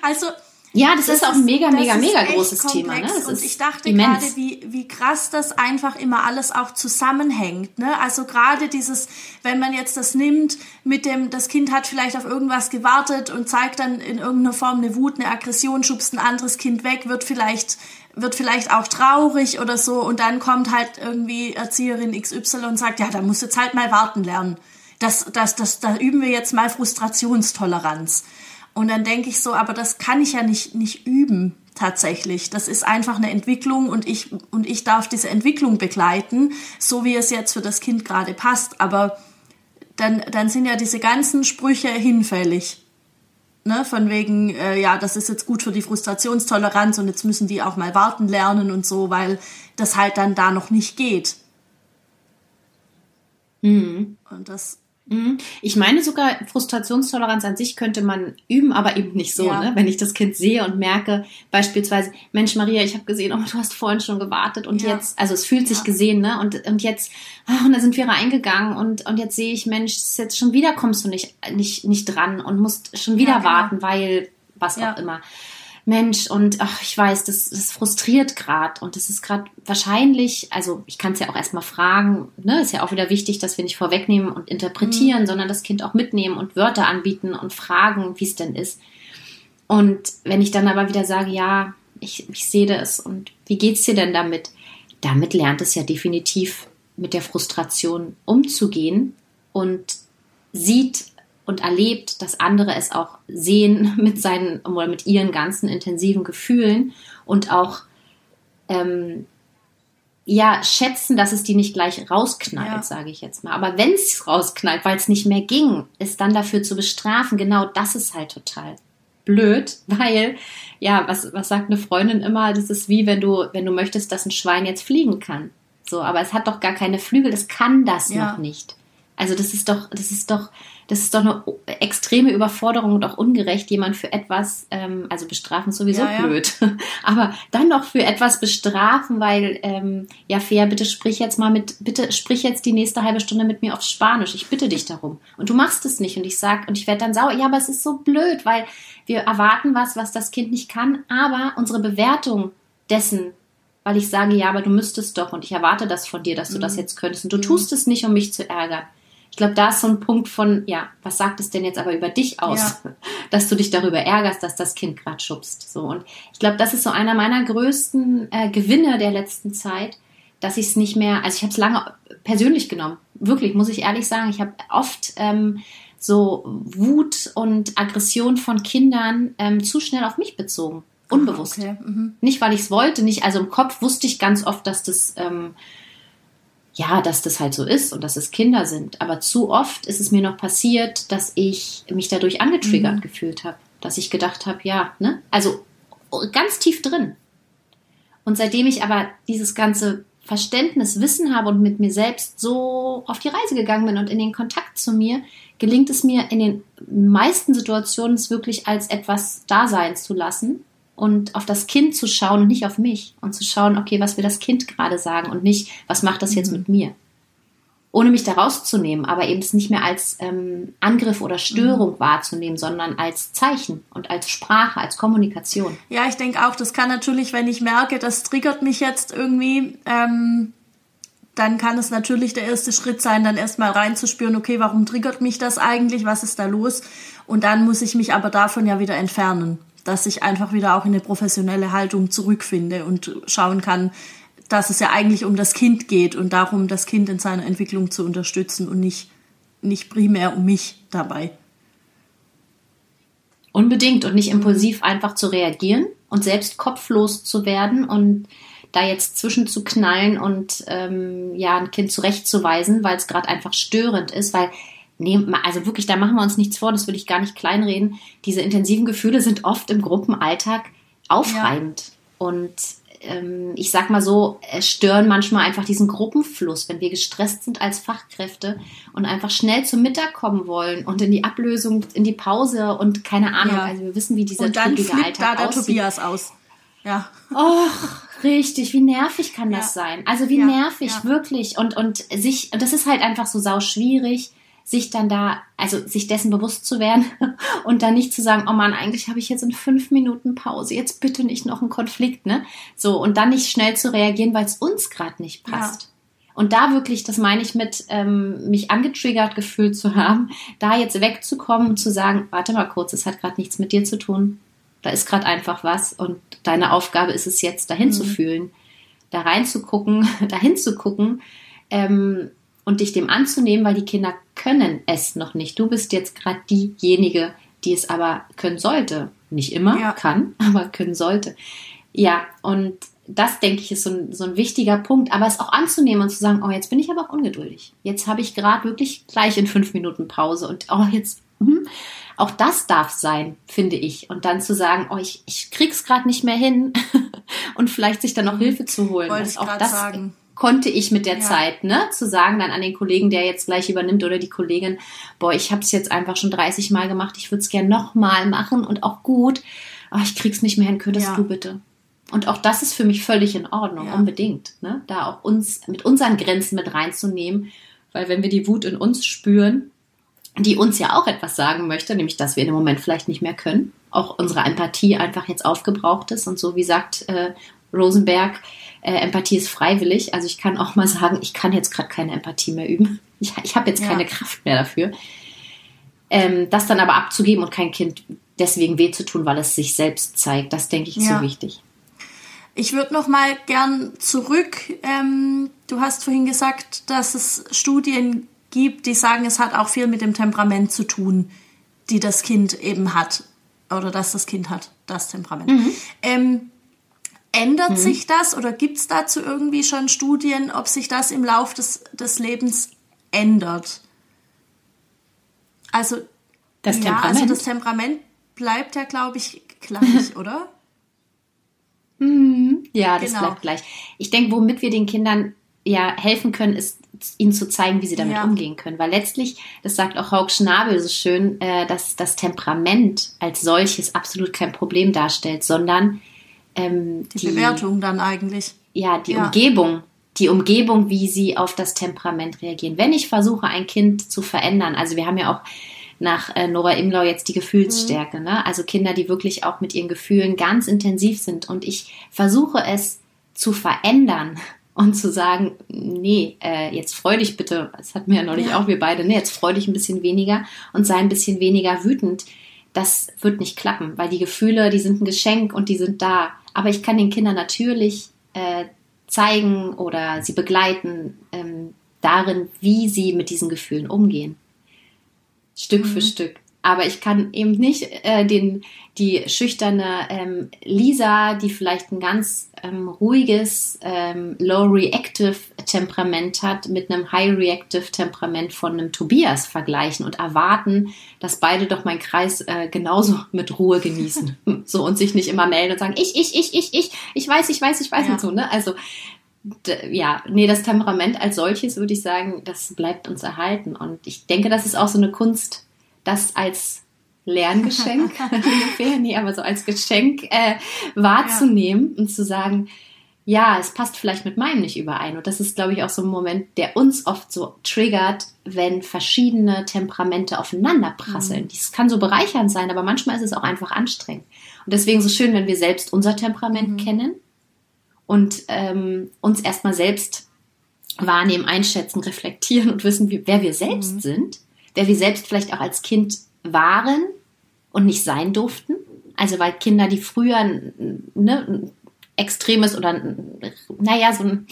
Also ja, das, das ist auch ein mega, mega, mega großes Thema. Ne? Das und ich dachte gerade, wie, wie krass das einfach immer alles auch zusammenhängt. Ne? Also gerade dieses, wenn man jetzt das nimmt mit dem, das Kind hat vielleicht auf irgendwas gewartet und zeigt dann in irgendeiner Form eine Wut, eine Aggression, schubst ein anderes Kind weg, wird vielleicht wird vielleicht auch traurig oder so und dann kommt halt irgendwie Erzieherin XY und sagt, ja, da musst du jetzt halt mal warten lernen. Das, das, das, da üben wir jetzt mal Frustrationstoleranz. Und dann denke ich so, aber das kann ich ja nicht, nicht üben tatsächlich. Das ist einfach eine Entwicklung und ich, und ich darf diese Entwicklung begleiten, so wie es jetzt für das Kind gerade passt. Aber dann, dann sind ja diese ganzen Sprüche hinfällig. Ne, von wegen, äh, ja, das ist jetzt gut für die Frustrationstoleranz und jetzt müssen die auch mal warten lernen und so, weil das halt dann da noch nicht geht. Mhm. Und das. Ich meine sogar, Frustrationstoleranz an sich könnte man üben, aber eben nicht so. Ja. Ne? Wenn ich das Kind sehe und merke, beispielsweise, Mensch, Maria, ich habe gesehen, oh, du hast vorhin schon gewartet und ja. jetzt, also es fühlt sich ja. gesehen, ne? Und, und jetzt, ach, und da sind wir reingegangen und, und jetzt sehe ich, Mensch, jetzt schon wieder kommst du nicht, nicht, nicht dran und musst schon wieder genau. warten, weil was auch immer. Mensch, und ach, ich weiß, das, das frustriert gerade und das ist gerade wahrscheinlich, also ich kann es ja auch erstmal fragen, ne, ist ja auch wieder wichtig, dass wir nicht vorwegnehmen und interpretieren, mhm. sondern das Kind auch mitnehmen und Wörter anbieten und fragen, wie es denn ist. Und wenn ich dann aber wieder sage, ja, ich, ich sehe das und wie geht's dir denn damit? Damit lernt es ja definitiv mit der Frustration umzugehen und sieht und erlebt, dass andere es auch sehen *laughs* mit seinen oder mit ihren ganzen intensiven Gefühlen und auch ähm, ja schätzen, dass es die nicht gleich rausknallt, ja. sage ich jetzt mal. Aber wenn es rausknallt, weil es nicht mehr ging, ist dann dafür zu bestrafen, genau das ist halt total blöd, *laughs* weil ja, was was sagt eine Freundin immer, das ist wie wenn du wenn du möchtest, dass ein Schwein jetzt fliegen kann. So, aber es hat doch gar keine Flügel, das kann das ja. noch nicht. Also das ist doch, das ist doch, das ist doch eine extreme Überforderung und auch ungerecht, jemand für etwas, ähm, also bestrafen ist sowieso ja, blöd, ja. *laughs* aber dann noch für etwas bestrafen, weil, ähm, ja, fair, bitte sprich jetzt mal mit, bitte sprich jetzt die nächste halbe Stunde mit mir auf Spanisch, ich bitte dich darum. Und du machst es nicht und ich sag, und ich werde dann sauer, ja, aber es ist so blöd, weil wir erwarten was, was das Kind nicht kann, aber unsere Bewertung dessen, weil ich sage, ja, aber du müsstest doch und ich erwarte das von dir, dass du mhm. das jetzt könntest und du mhm. tust es nicht, um mich zu ärgern Ich glaube, da ist so ein Punkt von, ja, was sagt es denn jetzt aber über dich aus, ja. *laughs* dass du dich darüber ärgerst, dass das Kind gerade schubst. So und ich glaube, das ist so einer meiner größten äh, Gewinne der letzten Zeit, dass ich es nicht mehr, also ich habe es lange persönlich genommen, wirklich muss ich ehrlich sagen. Ich habe oft ähm, so Wut und Aggression von Kindern ähm, zu schnell auf mich bezogen, unbewusst. Okay. Mhm. Nicht, weil ich es wollte, nicht. Also im Kopf wusste ich ganz oft, dass das ähm, ja, dass das halt so ist und dass es Kinder sind. Aber zu oft ist es mir noch passiert, dass ich mich dadurch angetriggert mhm. gefühlt habe. Dass ich gedacht habe, ja, ne? Also ganz tief drin. Und seitdem ich aber dieses ganze Verständnis, Wissen habe und mit mir selbst so auf die Reise gegangen bin und in den Kontakt zu mir, gelingt es mir in den meisten Situationen es wirklich als etwas da sein zu lassen und auf das Kind zu schauen und nicht auf mich und zu schauen, okay, was will das Kind gerade sagen und nicht, was macht das jetzt mhm. mit mir? Ohne mich da rauszunehmen, aber eben es nicht mehr als ähm, Angriff oder Störung mhm. wahrzunehmen, sondern als Zeichen und als Sprache, als Kommunikation. Ja, ich denke auch, das kann natürlich, wenn ich merke, das triggert mich jetzt irgendwie, ähm, dann kann es natürlich der erste Schritt sein, dann erstmal reinzuspüren, okay, warum triggert mich das eigentlich, was ist da los? Und dann muss ich mich aber davon ja wieder entfernen dass ich einfach wieder auch in eine professionelle Haltung zurückfinde und schauen kann, dass es ja eigentlich um das Kind geht und darum, das Kind in seiner Entwicklung zu unterstützen und nicht, nicht primär um mich dabei. Unbedingt und nicht impulsiv einfach zu reagieren und selbst kopflos zu werden und da jetzt zwischen zu knallen und ähm, ja ein Kind zurechtzuweisen, weil es gerade einfach störend ist, weil nee, also wirklich, da machen wir uns nichts vor, das will ich gar nicht kleinreden. Diese intensiven Gefühle sind oft im Gruppenalltag aufreibend. Ja. Und ähm, ich sag mal so, stören manchmal einfach diesen Gruppenfluss, wenn wir gestresst sind als Fachkräfte und einfach schnell zum Mittag kommen wollen und in die Ablösung, in die Pause und keine Ahnung. Ja. Also wir wissen, wie dieser und dann flippt Alltag da der aussieht. Tobias aus. Ja. Oh, richtig. Wie nervig kann das ja. sein? Also wie nervig, wirklich. Und, und sich, und das ist halt einfach so sau schwierig sich dann da, also sich dessen bewusst zu werden *laughs* und dann nicht zu sagen, oh Mann, eigentlich habe ich jetzt in fünf Minuten Pause, jetzt bitte nicht noch einen Konflikt, ne? So, und dann nicht schnell zu reagieren, weil es uns gerade nicht passt. Ja. Und da wirklich, das meine ich mit, ähm, mich angetriggert gefühlt zu haben, da jetzt wegzukommen und zu sagen, warte mal kurz, es hat gerade nichts mit dir zu tun. Da ist gerade einfach was und deine Aufgabe ist es jetzt, dahin mhm. zu fühlen, da reinzugucken, *laughs* dahin zu gucken. Ähm, und dich dem anzunehmen, weil die Kinder können es noch nicht. Du bist jetzt gerade diejenige, die es aber können sollte. Nicht immer ja. kann, *laughs* aber können sollte. Ja, und das, denke ich, ist so ein, so ein wichtiger Punkt, aber es auch anzunehmen und zu sagen, oh, jetzt bin ich aber auch ungeduldig. Jetzt habe ich gerade wirklich gleich in fünf Minuten Pause und oh, jetzt, hm, auch das darf sein, finde ich. Und dann zu sagen, oh, ich, ich krieg's gerade nicht mehr hin *laughs* und vielleicht sich dann noch mhm. Hilfe zu holen. Wollte ich auch das sagen konnte ich mit der ja. Zeit, ne, zu sagen dann an den Kollegen, der jetzt gleich übernimmt oder die Kollegin, boah, ich habe es jetzt einfach schon 30 Mal gemacht, ich würde es gern nochmal machen und auch gut, oh, ich krieg's nicht mehr hin, könntest ja. du bitte. Und auch das ist für mich völlig in Ordnung, ja. unbedingt, ne, da auch uns mit unseren Grenzen mit reinzunehmen, weil wenn wir die Wut in uns spüren, die uns ja auch etwas sagen möchte, nämlich dass wir im Moment vielleicht nicht mehr können, auch unsere Empathie einfach jetzt aufgebraucht ist und so wie sagt äh, Rosenberg, äh, Empathie ist freiwillig. Also ich kann auch mal sagen, ich kann jetzt gerade keine Empathie mehr üben. *laughs* Ich, ich habe jetzt ja. keine Kraft mehr dafür. Ähm, das dann aber abzugeben und kein Kind deswegen weh zu tun, weil es sich selbst zeigt, das denke ich ist ja. so wichtig. Ich würde noch mal gern zurück. Ähm, du hast vorhin gesagt, dass es Studien gibt, die sagen, es hat auch viel mit dem Temperament zu tun, die das Kind eben hat oder dass das Kind hat, das Temperament. Mhm. Ähm, Ändert hm. sich das oder gibt es dazu irgendwie schon Studien, ob sich das im Laufe des, des Lebens ändert? Also das ja, Temperament. Also das Temperament bleibt ja, glaube ich, gleich, *laughs* oder? Mhm. Ja, das genau. bleibt gleich. Ich denke, womit wir den Kindern ja helfen können, ist ihnen zu zeigen, wie sie damit ja. umgehen können. Weil letztlich, das sagt auch Haug Schnabel so schön, äh, dass das Temperament als solches absolut kein Problem darstellt, sondern ähm, die, die, Bewertung dann eigentlich. Ja, die ja. Umgebung. Die Umgebung, wie sie auf das Temperament reagieren. Wenn ich versuche, ein Kind zu verändern, also wir haben ja auch nach äh, Nora Imlau jetzt die Gefühlsstärke, mhm. ne? also Kinder, die wirklich auch mit ihren Gefühlen ganz intensiv sind und ich versuche es zu verändern, *laughs* und zu sagen, nee, äh, jetzt freu dich bitte, das hatten wir ja neulich ja. auch, wir beide, nee, jetzt freu dich ein bisschen weniger und sei ein bisschen weniger wütend. Das wird nicht klappen, weil die Gefühle, die sind ein Geschenk und die sind da. Aber ich kann den Kindern natürlich äh, zeigen oder sie begleiten ähm, darin, wie sie mit diesen Gefühlen umgehen. Stück mhm. für Stück aber ich kann eben nicht äh, den, die schüchterne ähm, Lisa, die vielleicht ein ganz ähm, ruhiges, ähm, low reactive Temperament hat, mit einem high reactive Temperament von einem Tobias vergleichen und erwarten, dass beide doch meinen Kreis äh, genauso mit Ruhe genießen. *laughs* so und sich nicht immer melden und sagen, ich, ich, ich, ich, ich, ich weiß, ich weiß, ich weiß ja. und so, ne? Also ja, nee, das Temperament als solches würde ich sagen, das bleibt uns erhalten. Und ich denke, das ist auch so eine Kunst, das als Lerngeschenk *laughs* *laughs* ungefähr, nee, aber so als Geschenk äh, wahrzunehmen ja. und zu sagen, ja, es passt vielleicht mit meinem nicht überein. Und das ist, glaube ich, auch so ein Moment, der uns oft so triggert, wenn verschiedene Temperamente aufeinander prasseln. Mhm. Das kann so bereichernd sein, aber manchmal ist es auch einfach anstrengend. Und deswegen so schön, wenn wir selbst unser Temperament mhm. kennen und ähm, uns erstmal selbst wahrnehmen, einschätzen, reflektieren und wissen, wie, wer wir selbst mhm. sind wer wir selbst vielleicht auch als Kind waren und nicht sein durften. Also weil Kinder, die früher ne, extremes oder naja, so ein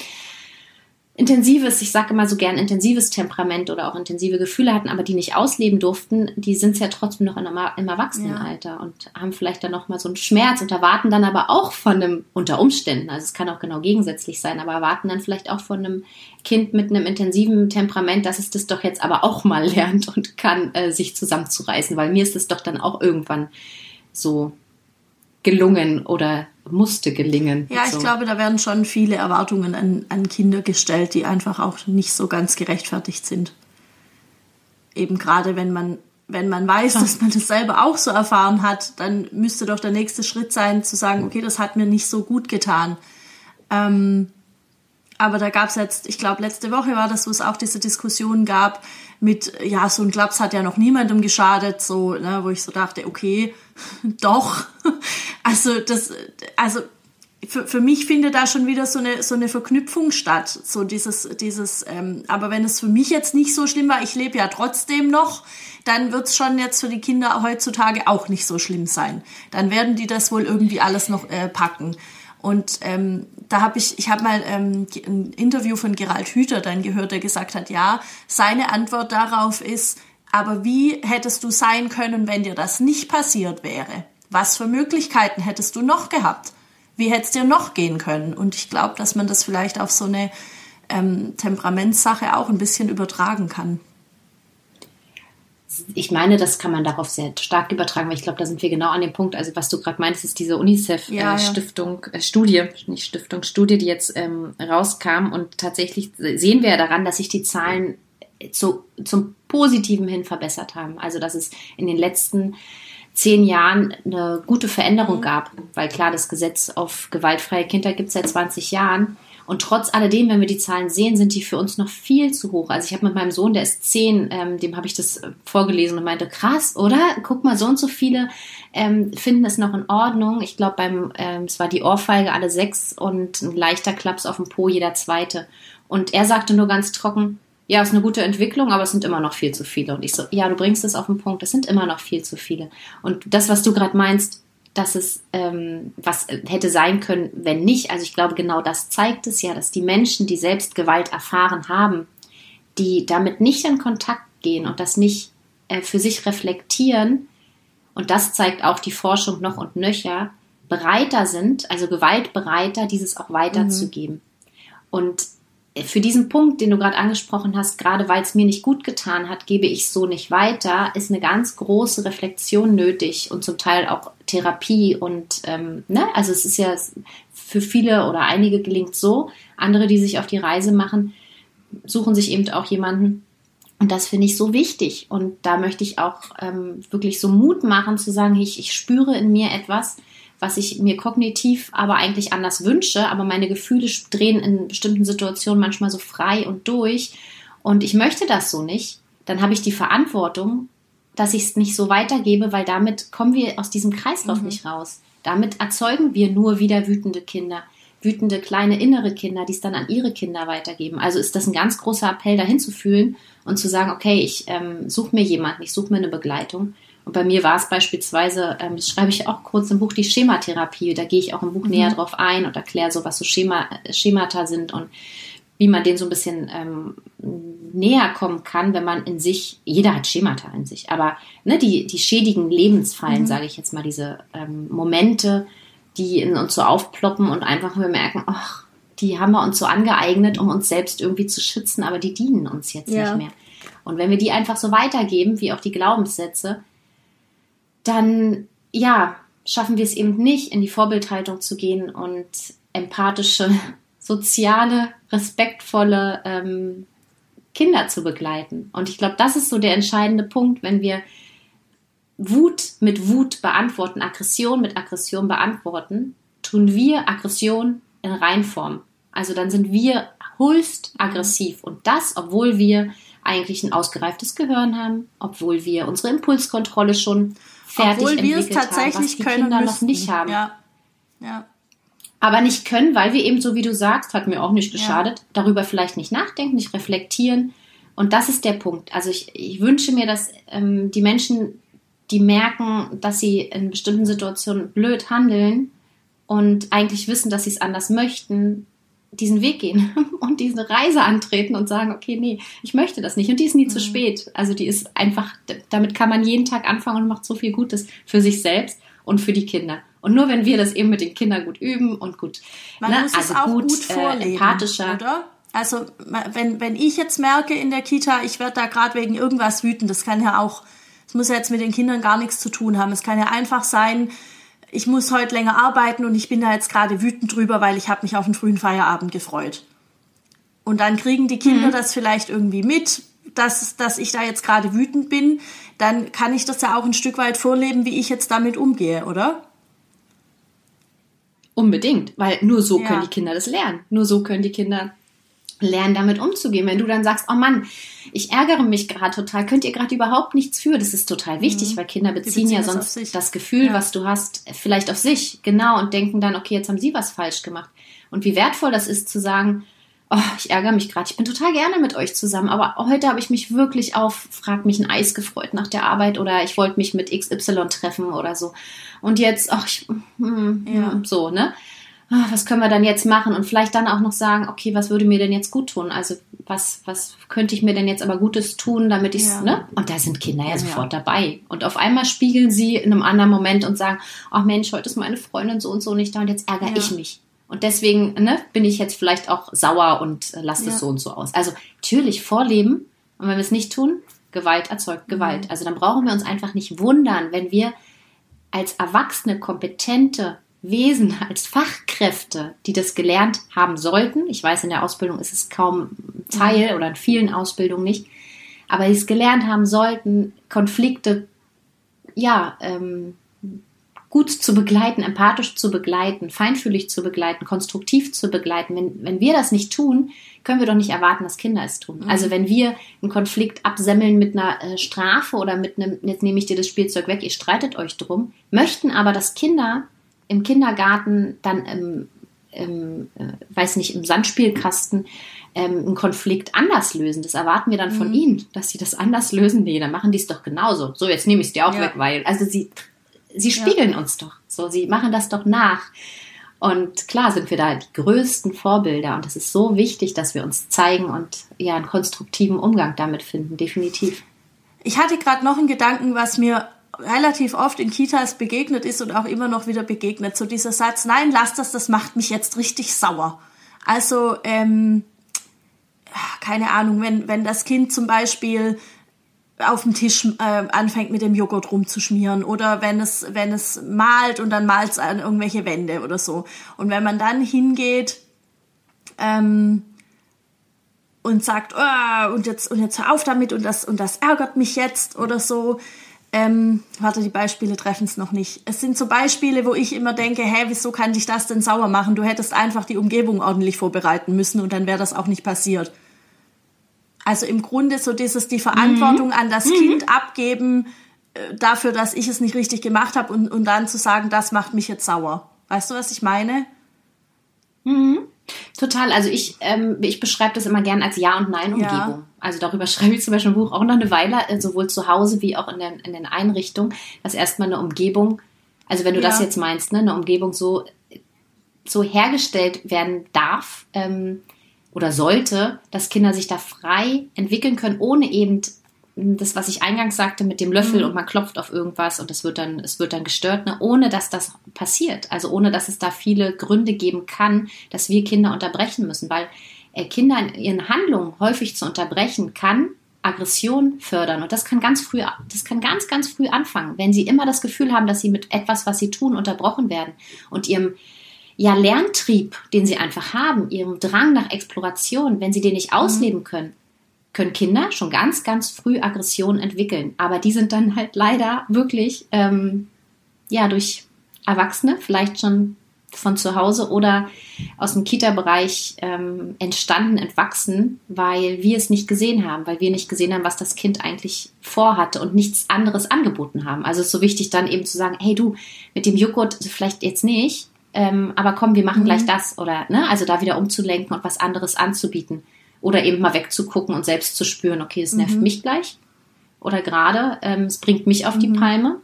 intensives, ich sage immer so gern intensives Temperament oder auch intensive Gefühle hatten, aber die nicht ausleben durften, die sind es ja trotzdem noch in einem, im Erwachsenenalter ja. und haben vielleicht dann noch mal so einen Schmerz und erwarten dann aber auch von einem, unter Umständen, also es kann auch genau gegensätzlich sein, aber erwarten dann vielleicht auch von einem Kind mit einem intensiven Temperament, dass es das doch jetzt aber auch mal *laughs* lernt und kann, äh, sich zusammenzureißen, weil mir ist es doch dann auch irgendwann so gelungen oder musste gelingen. Ja, ich glaube, da werden schon viele Erwartungen an, an Kinder gestellt, die einfach auch nicht so ganz gerechtfertigt sind. Eben gerade wenn man, wenn man weiß, dass man das selber auch so erfahren hat, dann müsste doch der nächste Schritt sein, zu sagen, okay, das hat mir nicht so gut getan. Ähm, aber da gab es jetzt, ich glaube, letzte Woche war das, wo es auch diese Diskussion gab mit, ja, so ein Klaps hat ja noch niemandem geschadet, so, ne, wo ich so dachte, okay, *laughs* doch. Also das, also für, für mich findet da schon wieder so eine, so eine Verknüpfung statt. So dieses, dieses, ähm, aber wenn es für mich jetzt nicht so schlimm war, ich lebe ja trotzdem noch, dann wird es schon jetzt für die Kinder heutzutage auch nicht so schlimm sein. Dann werden die das wohl irgendwie alles noch äh, packen. Und ähm, da habe ich, ich habe mal ähm, ein Interview von Gerald Hüther dann gehört, der gesagt hat, ja, seine Antwort darauf ist, aber wie hättest du sein können, wenn dir das nicht passiert wäre? Was für Möglichkeiten hättest du noch gehabt? Wie hätte es dir noch gehen können? Und ich glaube, dass man das vielleicht auf so eine ähm, Temperamentssache auch ein bisschen übertragen kann ich meine, das kann man darauf sehr stark übertragen, weil ich glaube, da sind wir genau an dem Punkt. Also was du gerade meinst, ist diese UNICEF-Stiftung, ja, äh, Studie, nicht Stiftung, Studie, die jetzt ähm, rauskam. Und tatsächlich sehen wir ja daran, dass sich die Zahlen zu, zum Positiven hin verbessert haben. Also dass es in den letzten zehn Jahren eine gute Veränderung mhm. gab. Weil klar, das Gesetz auf gewaltfreie Kinder gibt es seit 20 Jahren. Und trotz alledem, wenn wir die Zahlen sehen, sind die für uns noch viel zu hoch. Also ich habe mit meinem Sohn, der ist zehn, ähm, dem habe ich das äh, vorgelesen und meinte, krass, oder? Guck mal, so und so viele ähm, finden es noch in Ordnung. Ich glaube, beim ähm, es war die Ohrfeige alle sechs und ein leichter Klaps auf dem Po jeder zweite. Und er sagte nur ganz trocken, ja, ist eine gute Entwicklung, aber es sind immer noch viel zu viele. Und ich so, ja, du bringst es auf den Punkt, es sind immer noch viel zu viele. Und das, was du gerade meinst, dass es ähm, was hätte sein können, wenn nicht. Also ich glaube, genau das zeigt es ja, dass die Menschen, die selbst Gewalt erfahren haben, die damit nicht in Kontakt gehen und das nicht äh, für sich reflektieren, und das zeigt auch die Forschung noch und nöcher, bereiter sind, also gewaltbereiter, dieses auch weiterzugeben. Mhm. Und für diesen Punkt, den du gerade angesprochen hast, gerade weil es mir nicht gut getan hat, gebe ich so nicht weiter, ist eine ganz große Reflexion nötig und zum Teil auch Therapie und ähm, ne, also es ist ja für viele oder einige gelingt so, andere, die sich auf die Reise machen, suchen sich eben auch jemanden und das finde ich so wichtig und da möchte ich auch ähm, wirklich so Mut machen zu sagen, ich, ich spüre in mir etwas, was ich mir kognitiv aber eigentlich anders wünsche, aber meine Gefühle drehen in bestimmten Situationen manchmal so frei und durch und ich möchte das so nicht, dann habe ich die Verantwortung, dass ich es nicht so weitergebe, weil damit kommen wir aus diesem Kreislauf mhm. nicht raus. Damit erzeugen wir nur wieder wütende Kinder. wütende kleine innere Kinder, die es dann an ihre Kinder weitergeben. Also ist das ein ganz großer Appell, dahin zu fühlen und zu sagen, okay, ich ähm, suche mir jemanden, ich suche mir eine Begleitung. Und bei mir war es beispielsweise, ähm, das schreibe ich auch kurz im Buch, die Schematherapie. Da gehe ich auch im Buch mhm. näher drauf ein und erkläre so, was so Schema, Schemata sind und wie man denen so ein bisschen ähm, näher kommen kann, wenn man in sich, jeder hat Schemata in sich, aber ne, die, die schädigen Lebensfallen, mhm. sage ich jetzt mal, diese ähm, Momente, die in uns so aufploppen und einfach wir merken, ach, die haben wir uns so angeeignet, um uns selbst irgendwie zu schützen, aber die dienen uns jetzt ja. nicht mehr. Und wenn wir die einfach so weitergeben, wie auch die Glaubenssätze, dann ja, schaffen wir es eben nicht, in die Vorbildhaltung zu gehen und empathische, *laughs* soziale, respektvolle ähm, Kinder zu begleiten. Und ich glaube, das ist so der entscheidende Punkt, wenn wir Wut mit Wut beantworten, Aggression mit Aggression beantworten, tun wir Aggression in Reinform. Also dann sind wir höchst aggressiv und das, obwohl wir eigentlich ein ausgereiftes Gehirn haben, obwohl wir unsere Impulskontrolle schon fertig obwohl wir es tatsächlich haben, was die können Kinder müssten. noch nicht haben. Ja. Ja. Aber nicht können, weil wir eben, so wie du sagst, hat mir auch nicht geschadet, ja. darüber vielleicht nicht nachdenken, nicht reflektieren. Und das ist der Punkt. Also ich, ich wünsche mir, dass ähm, die Menschen, die merken, dass sie in bestimmten Situationen blöd handeln und eigentlich wissen, dass sie es anders möchten, diesen Weg gehen *laughs* und diese Reise antreten und sagen, okay, nee, ich möchte das nicht. Und die ist nie mhm. zu spät. Also die ist einfach, damit kann man jeden Tag anfangen und macht so viel Gutes für sich selbst und für die Kinder. Und nur wenn wir das eben mit den Kindern gut üben und gut, man ne, muss also es auch gut, gut äh, vorleben, äh, empathischer. Oder? Also wenn, wenn ich jetzt merke in der Kita, ich werde da gerade wegen irgendwas wütend, das kann ja auch, es muss ja jetzt mit den Kindern gar nichts zu tun haben. Es kann ja einfach sein, ich muss heute länger arbeiten und ich bin da jetzt gerade wütend drüber, weil ich habe mich auf einen frühen Feierabend gefreut. Und dann kriegen die Kinder mhm. das vielleicht irgendwie mit, dass, dass ich da jetzt gerade wütend bin. Dann kann ich das ja auch ein Stück weit vorleben, wie ich jetzt damit umgehe, oder? Unbedingt, weil nur so ja. können die Kinder das lernen. Nur so können die Kinder lernen, damit umzugehen. Wenn du dann sagst, oh Mann, ich ärgere mich gerade total, könnt ihr gerade überhaupt nichts für. Das ist total wichtig, mhm. weil Kinder beziehen, beziehen ja sonst das Gefühl, ja. was du hast, vielleicht auf sich, genau, und denken dann, okay, jetzt haben sie was falsch gemacht. Und wie wertvoll das ist zu sagen, oh, ich ärgere mich gerade, ich bin total gerne mit euch zusammen, aber heute habe ich mich wirklich auf, frag mich ein Eis gefreut nach der Arbeit oder ich wollte mich mit XY treffen oder so. Und jetzt, ach, ich, hm, ja. so, ne? Ah, was können wir dann jetzt machen? Und vielleicht dann auch noch sagen, okay, was würde mir denn jetzt gut tun? Also was, was könnte ich mir denn jetzt aber Gutes tun, damit ich ja. ne? Und da sind Kinder ja sofort ja. dabei. Und auf einmal spiegeln sie in einem anderen Moment und sagen, ach Mensch, heute ist meine Freundin so und so nicht da und jetzt ärgere ja. ich mich. Und deswegen ne, bin ich jetzt vielleicht auch sauer und äh, lasse es so und so aus. Also natürlich vorleben. Und wenn wir es nicht tun, Gewalt erzeugt Gewalt. Mhm. Also dann brauchen wir uns einfach nicht wundern, wenn wir als erwachsene, kompetente Wesen, als Fachkräfte, die das gelernt haben sollten. Ich weiß, in der Ausbildung ist es kaum Teil oder in vielen Ausbildungen nicht, aber die es gelernt haben sollten, Konflikte ja ähm, gut zu begleiten, empathisch zu begleiten, feinfühlig zu begleiten, konstruktiv zu begleiten. Wenn, wenn wir das nicht tun, können wir doch nicht erwarten, dass Kinder es tun. Mhm. Also wenn wir einen Konflikt absemmeln mit einer äh, Strafe oder mit einem, jetzt nehme ich dir das Spielzeug weg, ihr streitet euch drum, möchten aber, dass Kinder im Kindergarten dann im, im äh, weiß nicht, im Sandspielkasten ähm, einen Konflikt anders lösen. Das erwarten wir dann von mhm. ihnen, dass sie das anders lösen. Nee, dann machen die es doch genauso. So, jetzt nehme ich es dir auch ja. weg, weil, also sie, sie spiegeln ja. uns doch. So, sie machen das doch nach. Und klar sind wir da die größten Vorbilder und es ist so wichtig, dass wir uns zeigen und ja einen konstruktiven Umgang damit finden, definitiv. Ich hatte gerade noch einen Gedanken, was mir relativ oft in Kitas begegnet ist und auch immer noch wieder begegnet. So dieser Satz, nein, lass das, das macht mich jetzt richtig sauer. Also, ähm, keine Ahnung, wenn, wenn das Kind zum Beispiel auf dem Tisch äh, anfängt mit dem Joghurt rumzuschmieren oder wenn es, wenn es malt und dann malt es an irgendwelche Wände oder so. Und wenn man dann hingeht ähm, und sagt, oh, und jetzt und jetzt hör auf damit und das und das ärgert mich jetzt oder so, ähm, warte, die Beispiele treffen es noch nicht. Es sind so Beispiele, wo ich immer denke, hä, wieso kann dich das denn sauer machen? Du hättest einfach die Umgebung ordentlich vorbereiten müssen und dann wäre das auch nicht passiert. Also im Grunde so dieses die Verantwortung mhm. an das mhm. Kind abgeben äh, dafür, dass ich es nicht richtig gemacht habe und, und dann zu sagen, das macht mich jetzt sauer. Weißt du, was ich meine? Mhm. Total. Also ich, ähm, ich beschreibe das immer gern als Ja- und Nein-Umgebung. Ja. Also darüber *laughs* schreibe ich zum Beispiel im Buch auch noch eine Weile, äh, sowohl zu Hause wie auch in den, in den Einrichtungen, dass erstmal eine Umgebung, also wenn du ja. das jetzt meinst, ne, eine Umgebung so, so hergestellt werden darf ähm, oder sollte, dass Kinder sich da frei entwickeln können, ohne eben das, was ich eingangs sagte mit dem Löffel mhm. und man klopft auf irgendwas und es wird dann, es wird dann gestört, ne? ohne dass das passiert. Also ohne dass es da viele Gründe geben kann, dass wir Kinder unterbrechen müssen, weil Kinder in ihren Handlungen häufig zu unterbrechen kann Aggression fördern und das kann ganz früh, das kann ganz, ganz früh anfangen, wenn sie immer das Gefühl haben, dass sie mit etwas, was sie tun, unterbrochen werden und ihrem ja, Lerntrieb, den sie einfach haben, ihrem Drang nach Exploration, wenn sie den nicht mhm. ausleben können, können Kinder schon ganz, ganz früh Aggressionen entwickeln. Aber die sind dann halt leider wirklich, ähm, ja, durch Erwachsene, vielleicht schon von zu Hause oder aus dem Kita-Bereich ähm, entstanden, entwachsen, weil wir es nicht gesehen haben, weil wir nicht gesehen haben, was das Kind eigentlich vorhatte und nichts anderes angeboten haben. Also es ist so wichtig dann eben zu sagen, hey du, mit dem Joghurt vielleicht jetzt nicht, ähm, aber komm, wir machen mhm. gleich das oder ne, also da wieder umzulenken und was anderes anzubieten. Oder eben mal wegzugucken und selbst zu spüren, okay, es nervt mhm. mich gleich. Oder gerade, ähm, es bringt mich auf mhm. die Palme.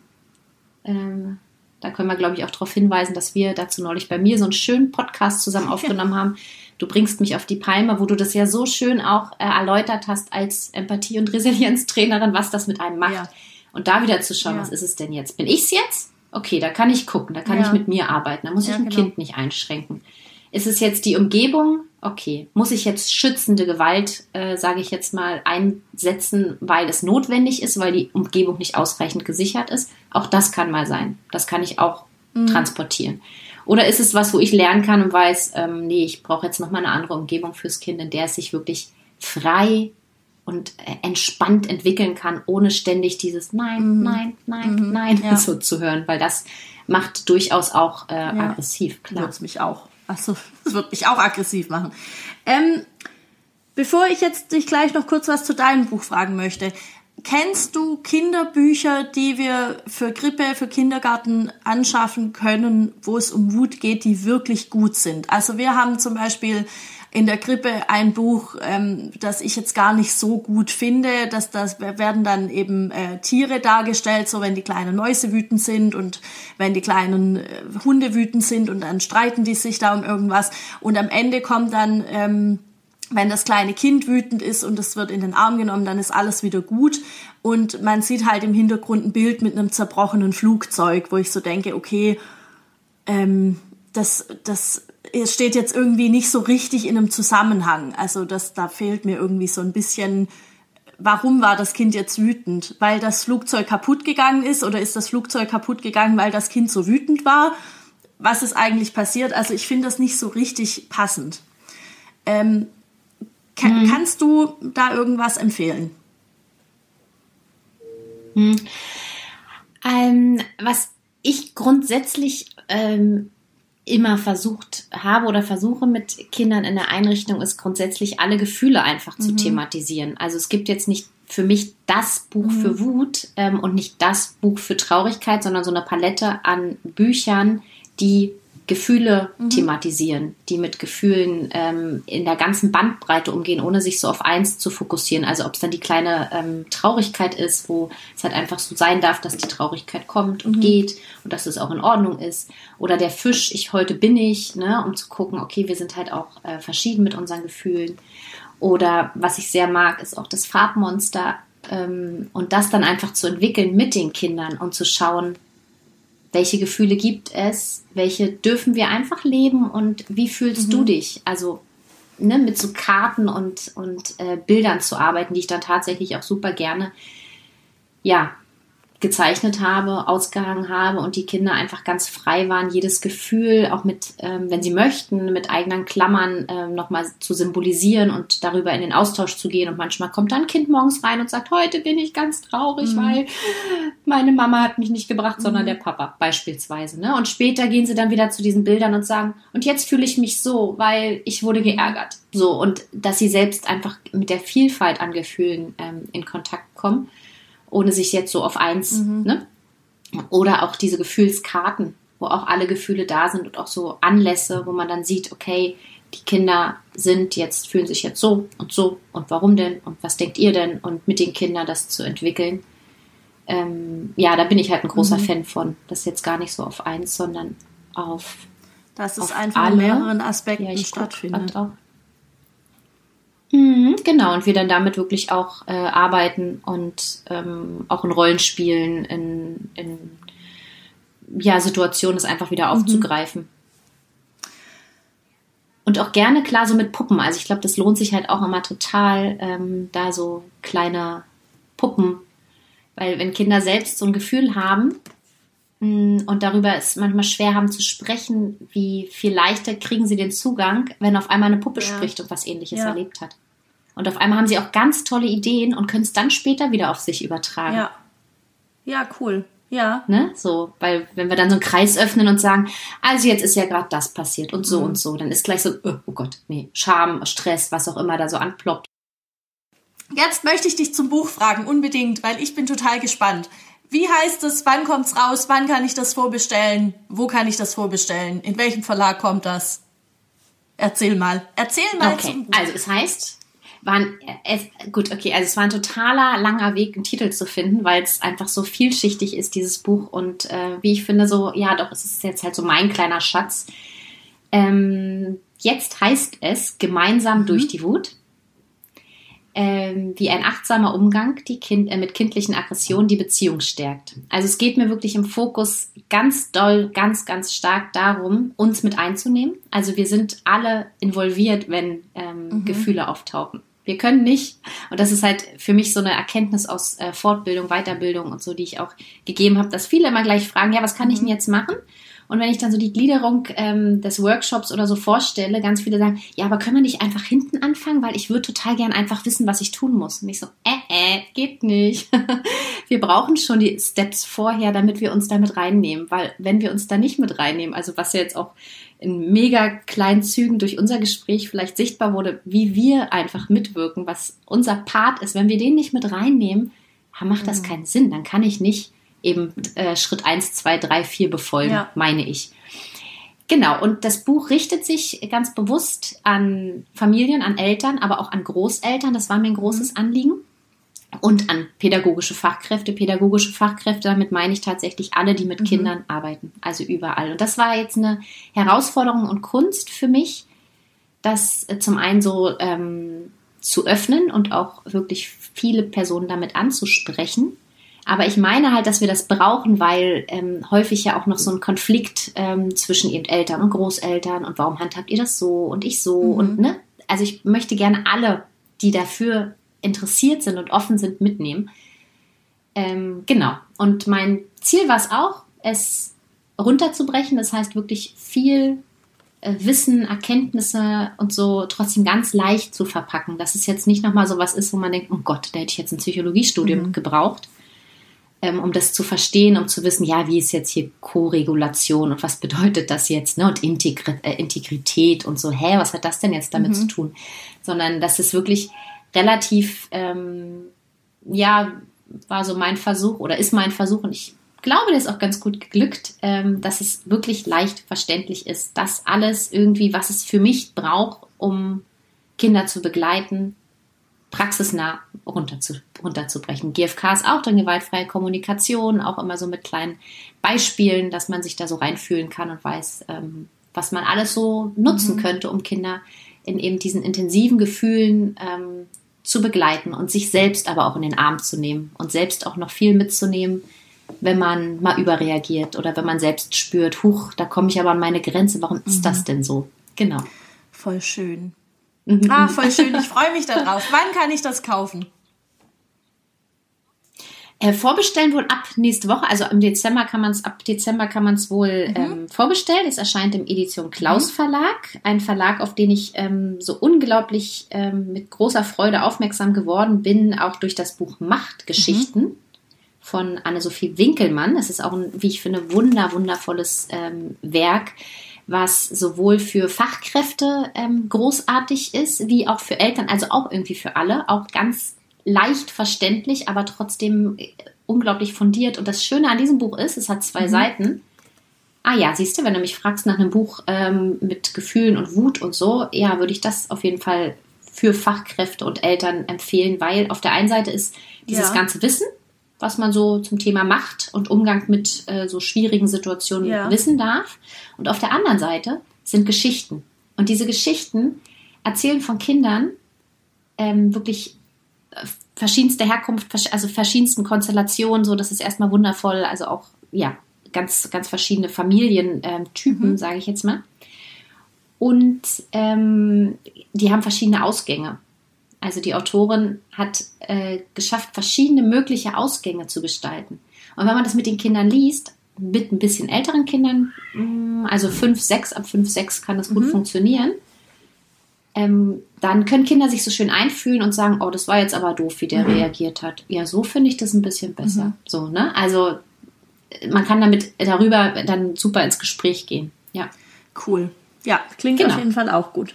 Ähm, da können wir, glaube ich, auch darauf hinweisen, dass wir dazu neulich bei mir so einen schönen Podcast zusammen aufgenommen haben. Du bringst mich auf die Palme, wo du das ja so schön auch äh, erläutert hast als Empathie- und Resilienztrainerin, was das mit einem macht. Ja. Und da wieder zu schauen, ja. was ist es denn jetzt? Bin ich es jetzt? Okay, da kann ich gucken, da kann ja. ich mit mir arbeiten, da muss ich ein genau. Kind nicht einschränken. Ist es jetzt die Umgebung? Okay. Muss ich jetzt schützende Gewalt, äh, sage ich jetzt mal, einsetzen, weil es notwendig ist, weil die Umgebung nicht ausreichend gesichert ist? Auch das kann mal sein. Das kann ich auch mhm. transportieren. Oder ist es was, wo ich lernen kann und weiß, ähm, nee, ich brauche jetzt nochmal eine andere Umgebung fürs Kind, in der es sich wirklich frei und äh, entspannt entwickeln kann, ohne ständig dieses Nein, mhm. Nein, Nein, mhm. Nein ja. *laughs* so zu hören, weil das macht durchaus auch äh, ja. aggressiv. Klar. Das mich auch. Achso, das wird mich auch aggressiv machen. Ähm, bevor ich jetzt dich gleich noch kurz was zu deinem Buch fragen möchte, kennst du Kinderbücher, die wir für Grippe, für Kindergarten anschaffen können, wo es um Wut geht, die wirklich gut sind? Also wir haben zum Beispiel in der Krippe ein Buch, ähm, das ich jetzt gar nicht so gut finde. Dass das werden dann eben äh, Tiere dargestellt, so wenn die kleinen Mäuse wütend sind und wenn die kleinen äh, Hunde wütend sind und dann streiten die sich da um irgendwas. Und am Ende kommt dann ähm, wenn das kleine Kind wütend ist und es wird in den Arm genommen, dann ist alles wieder gut. Und man sieht halt im Hintergrund ein Bild mit einem zerbrochenen Flugzeug, wo ich so denke, okay, ähm, das, das es steht jetzt irgendwie nicht so richtig in einem Zusammenhang. Also das, da fehlt mir irgendwie so ein bisschen, warum war das Kind jetzt wütend? Weil das Flugzeug kaputt gegangen ist oder ist das Flugzeug kaputt gegangen, weil das Kind so wütend war? Was ist eigentlich passiert? Also ich finde das nicht so richtig passend. Ähm, kann, mhm. Kannst du da irgendwas empfehlen? Mhm. Ähm, was ich grundsätzlich ähm, immer versucht habe oder versuche mit Kindern in der Einrichtung, ist grundsätzlich alle Gefühle einfach zu mhm. thematisieren. Also es gibt jetzt nicht für mich das Buch mhm. für Wut ähm, und nicht das Buch für Traurigkeit, sondern so eine Palette an Büchern, die Gefühle mhm. thematisieren, die mit Gefühlen ähm, in der ganzen Bandbreite umgehen, ohne sich so auf eins zu fokussieren. Also ob es dann die kleine ähm, Traurigkeit ist, wo es halt einfach so sein darf, dass die Traurigkeit kommt und mhm. geht und dass es auch in Ordnung ist. Oder der Fisch, ich heute bin ich, ne, um zu gucken, okay, wir sind halt auch äh, verschieden mit unseren Gefühlen. Oder was ich sehr mag, ist auch das Farbmonster. Ähm, und das dann einfach zu entwickeln mit den Kindern und zu schauen, welche Gefühle gibt es, welche dürfen wir einfach leben und wie fühlst mhm. du dich? Also ne, mit so Karten und, und äh, Bildern zu arbeiten, die ich dann tatsächlich auch super gerne ja, gezeichnet habe, ausgehangen habe und die Kinder einfach ganz frei waren, jedes Gefühl auch mit, ähm, wenn sie möchten, mit eigenen Klammern ähm, nochmal zu symbolisieren und darüber in den Austausch zu gehen. Und manchmal kommt dann ein Kind morgens rein und sagt, heute bin ich ganz traurig, mhm. weil meine Mama hat mich nicht gebracht, sondern mhm. der Papa beispielsweise. Ne? Und später gehen sie dann wieder zu diesen Bildern und sagen, und jetzt fühle ich mich so, weil ich wurde geärgert. So, und dass sie selbst einfach mit der Vielfalt an Gefühlen ähm, in Kontakt kommen ohne sich jetzt so auf eins, mhm. ne? Oder auch diese Gefühlskarten, wo auch alle Gefühle da sind und auch so Anlässe, wo man dann sieht, okay, die Kinder sind jetzt, fühlen sich jetzt so und so und warum denn und was denkt ihr denn und mit den Kindern das zu entwickeln. Ähm, ja, da bin ich halt ein großer mhm. Fan von. Das jetzt gar nicht so auf eins, sondern auf. Dass es einfach alle. in mehreren Aspekten ja, stattfindet. Auch. Mhm, genau, und wir dann damit wirklich auch äh, arbeiten und ähm, auch in Rollenspielen, in, in ja, Situationen, das einfach wieder mhm. aufzugreifen. Mhm. Und auch gerne, klar, so mit Puppen. Also ich glaube, das lohnt sich halt auch immer total, ähm, da so kleine Puppen. Weil wenn Kinder selbst so ein Gefühl haben und darüber es manchmal schwer haben zu sprechen, wie viel leichter kriegen sie den Zugang, wenn auf einmal eine Puppe ja. spricht und was ähnliches ja. erlebt hat. Und auf einmal haben sie auch ganz tolle Ideen und können es dann später wieder auf sich übertragen. Ja. Ja, cool. Ja. Ne? So, weil wenn wir dann so einen Kreis öffnen und sagen, also jetzt ist ja gerade das passiert und so mhm. und so, dann ist gleich so, oh, oh Gott, nee, Scham, Stress, was auch immer da so anploppt. Jetzt möchte ich dich zum Buch fragen, unbedingt, weil ich bin total gespannt. Wie heißt es? Wann kommt's raus? Wann kann ich das vorbestellen? Wo kann ich das vorbestellen? In welchem Verlag kommt das? Erzähl mal. Erzähl mal okay. Also es heißt waren es, gut, okay, also es war ein totaler langer Weg, einen Titel zu finden, weil es einfach so vielschichtig ist, dieses Buch. Und äh, wie ich finde, so, ja, doch, es ist jetzt halt so mein kleiner Schatz. Ähm, jetzt heißt es Gemeinsam mhm. durch die Wut. Ähm, wie ein achtsamer Umgang die kind, äh, mit kindlichen Aggressionen die Beziehung stärkt. Also es geht mir wirklich im Fokus ganz doll, ganz, ganz stark darum, uns mit einzunehmen. Also wir sind alle involviert, wenn ähm, mhm. Gefühle auftauchen. Wir können nicht, und das ist halt für mich so eine Erkenntnis aus äh, Fortbildung, Weiterbildung und so, die ich auch gegeben habe, dass viele immer gleich fragen, ja, was kann ich denn mhm. jetzt machen? Und wenn ich dann so die Gliederung ähm, des Workshops oder so vorstelle, ganz viele sagen, ja, aber können wir nicht einfach hinten anfangen, weil ich würde total gern einfach wissen, was ich tun muss. Und ich so, äh, äh, geht nicht. *laughs* wir brauchen schon die Steps vorher, damit wir uns damit reinnehmen, weil wenn wir uns da nicht mit reinnehmen, also was ja jetzt auch in mega kleinen Zügen durch unser Gespräch vielleicht sichtbar wurde, wie wir einfach mitwirken, was unser Part ist. Wenn wir den nicht mit reinnehmen, macht das mhm. keinen Sinn. Dann kann ich nicht eben äh, Schritt 1, 2, 3, 4 befolgen, ja. meine ich. Genau, und das Buch richtet sich ganz bewusst an Familien, an Eltern, aber auch an Großeltern. Das war mir ein großes mhm. Anliegen und an pädagogische Fachkräfte. Pädagogische Fachkräfte, damit meine ich tatsächlich alle, die mit mhm. Kindern arbeiten, also überall. Und das war jetzt eine Herausforderung und Kunst für mich, das äh, zum einen so ähm, zu öffnen und auch wirklich viele Personen damit anzusprechen. Aber ich meine halt, dass wir das brauchen, weil ähm, häufig ja auch noch so ein Konflikt ähm, zwischen eben Eltern und Großeltern und warum handhabt ihr das so und ich so mhm. und ne? Also ich möchte gerne alle, die dafür interessiert sind und offen sind, mitnehmen. Ähm, genau. Und mein Ziel war es auch, es runterzubrechen. Das heißt wirklich viel äh, Wissen, Erkenntnisse und so trotzdem ganz leicht zu verpacken. Dass es jetzt nicht nochmal so was ist, wo man denkt, oh Gott, da hätte ich jetzt ein Psychologiestudium mhm. gebraucht, ähm, um das zu verstehen, um zu wissen, ja, wie ist jetzt hier Koregulation und was bedeutet das jetzt, ne? Und Integri äh, Integrität und so, hä, was hat das denn jetzt damit mhm. zu tun? Sondern dass es wirklich relativ, ähm, ja, war so mein Versuch oder ist mein Versuch und ich glaube, der ist auch ganz gut geglückt, ähm, dass es wirklich leicht verständlich ist, dass alles irgendwie, was es für mich braucht, um Kinder zu begleiten, praxisnah runterzu, runterzubrechen. GFK ist auch dann gewaltfreie Kommunikation, auch immer so mit kleinen Beispielen, dass man sich da so reinfühlen kann und weiß, ähm, was man alles so nutzen mhm. könnte, um Kinder in eben diesen intensiven Gefühlen ähm, zu begleiten und sich selbst aber auch in den Arm zu nehmen und selbst auch noch viel mitzunehmen, wenn man mal überreagiert oder wenn man selbst spürt, huch, da komme ich aber an meine Grenze, warum ist mhm. das denn so? Genau. Voll schön. Mhm. Ah, voll schön, ich freue mich darauf. Wann kann ich das kaufen? Äh, vorbestellen wohl ab nächste Woche, also im Dezember kann man es, ab Dezember kann man es wohl mhm. ähm, vorbestellen. Es erscheint im Edition Klaus mhm. Verlag, ein Verlag, auf den ich ähm, so unglaublich ähm, mit großer Freude aufmerksam geworden bin, auch durch das Buch Machtgeschichten mhm. von Anne-Sophie Winkelmann. Es ist auch ein, wie ich finde, wunder, wundervolles ähm, Werk was sowohl für Fachkräfte ähm, großartig ist, wie auch für Eltern, also auch irgendwie für alle, auch ganz leicht verständlich, aber trotzdem äh, unglaublich fundiert. Und das Schöne an diesem Buch ist, es hat zwei mhm. Seiten, ah ja, siehst du, wenn du mich fragst nach einem Buch ähm, mit Gefühlen und Wut und so, ja, würde ich das auf jeden Fall für Fachkräfte und Eltern empfehlen, weil auf der einen Seite ist dieses Ja. ganze Wissen, was man so zum Thema Macht und Umgang mit äh, so schwierigen Situationen Ja. wissen darf. Und auf der anderen Seite sind Geschichten. Und diese Geschichten erzählen von Kindern ähm, wirklich äh, verschiedenste Herkunft, also verschiedensten Konstellationen, so das ist erstmal wundervoll, also auch ja ganz ganz verschiedene Familientypen, ähm, Typen, sage ich jetzt mal. Und ähm, die haben verschiedene Ausgänge. Also die Autorin hat äh, geschafft, verschiedene mögliche Ausgänge zu gestalten. Und wenn man das mit den Kindern liest, mit ein bisschen älteren Kindern, mh, also 5, 6, ab 5, 6 kann das gut funktionieren, ähm, dann können Kinder sich so schön einfühlen und sagen, oh, das war jetzt aber doof, wie der reagiert hat. Ja, so finde ich das ein bisschen besser. So, ne? Also äh, man kann damit darüber dann super ins Gespräch gehen. Ja. Cool. Ja, klingt Genau. auf jeden Fall auch gut.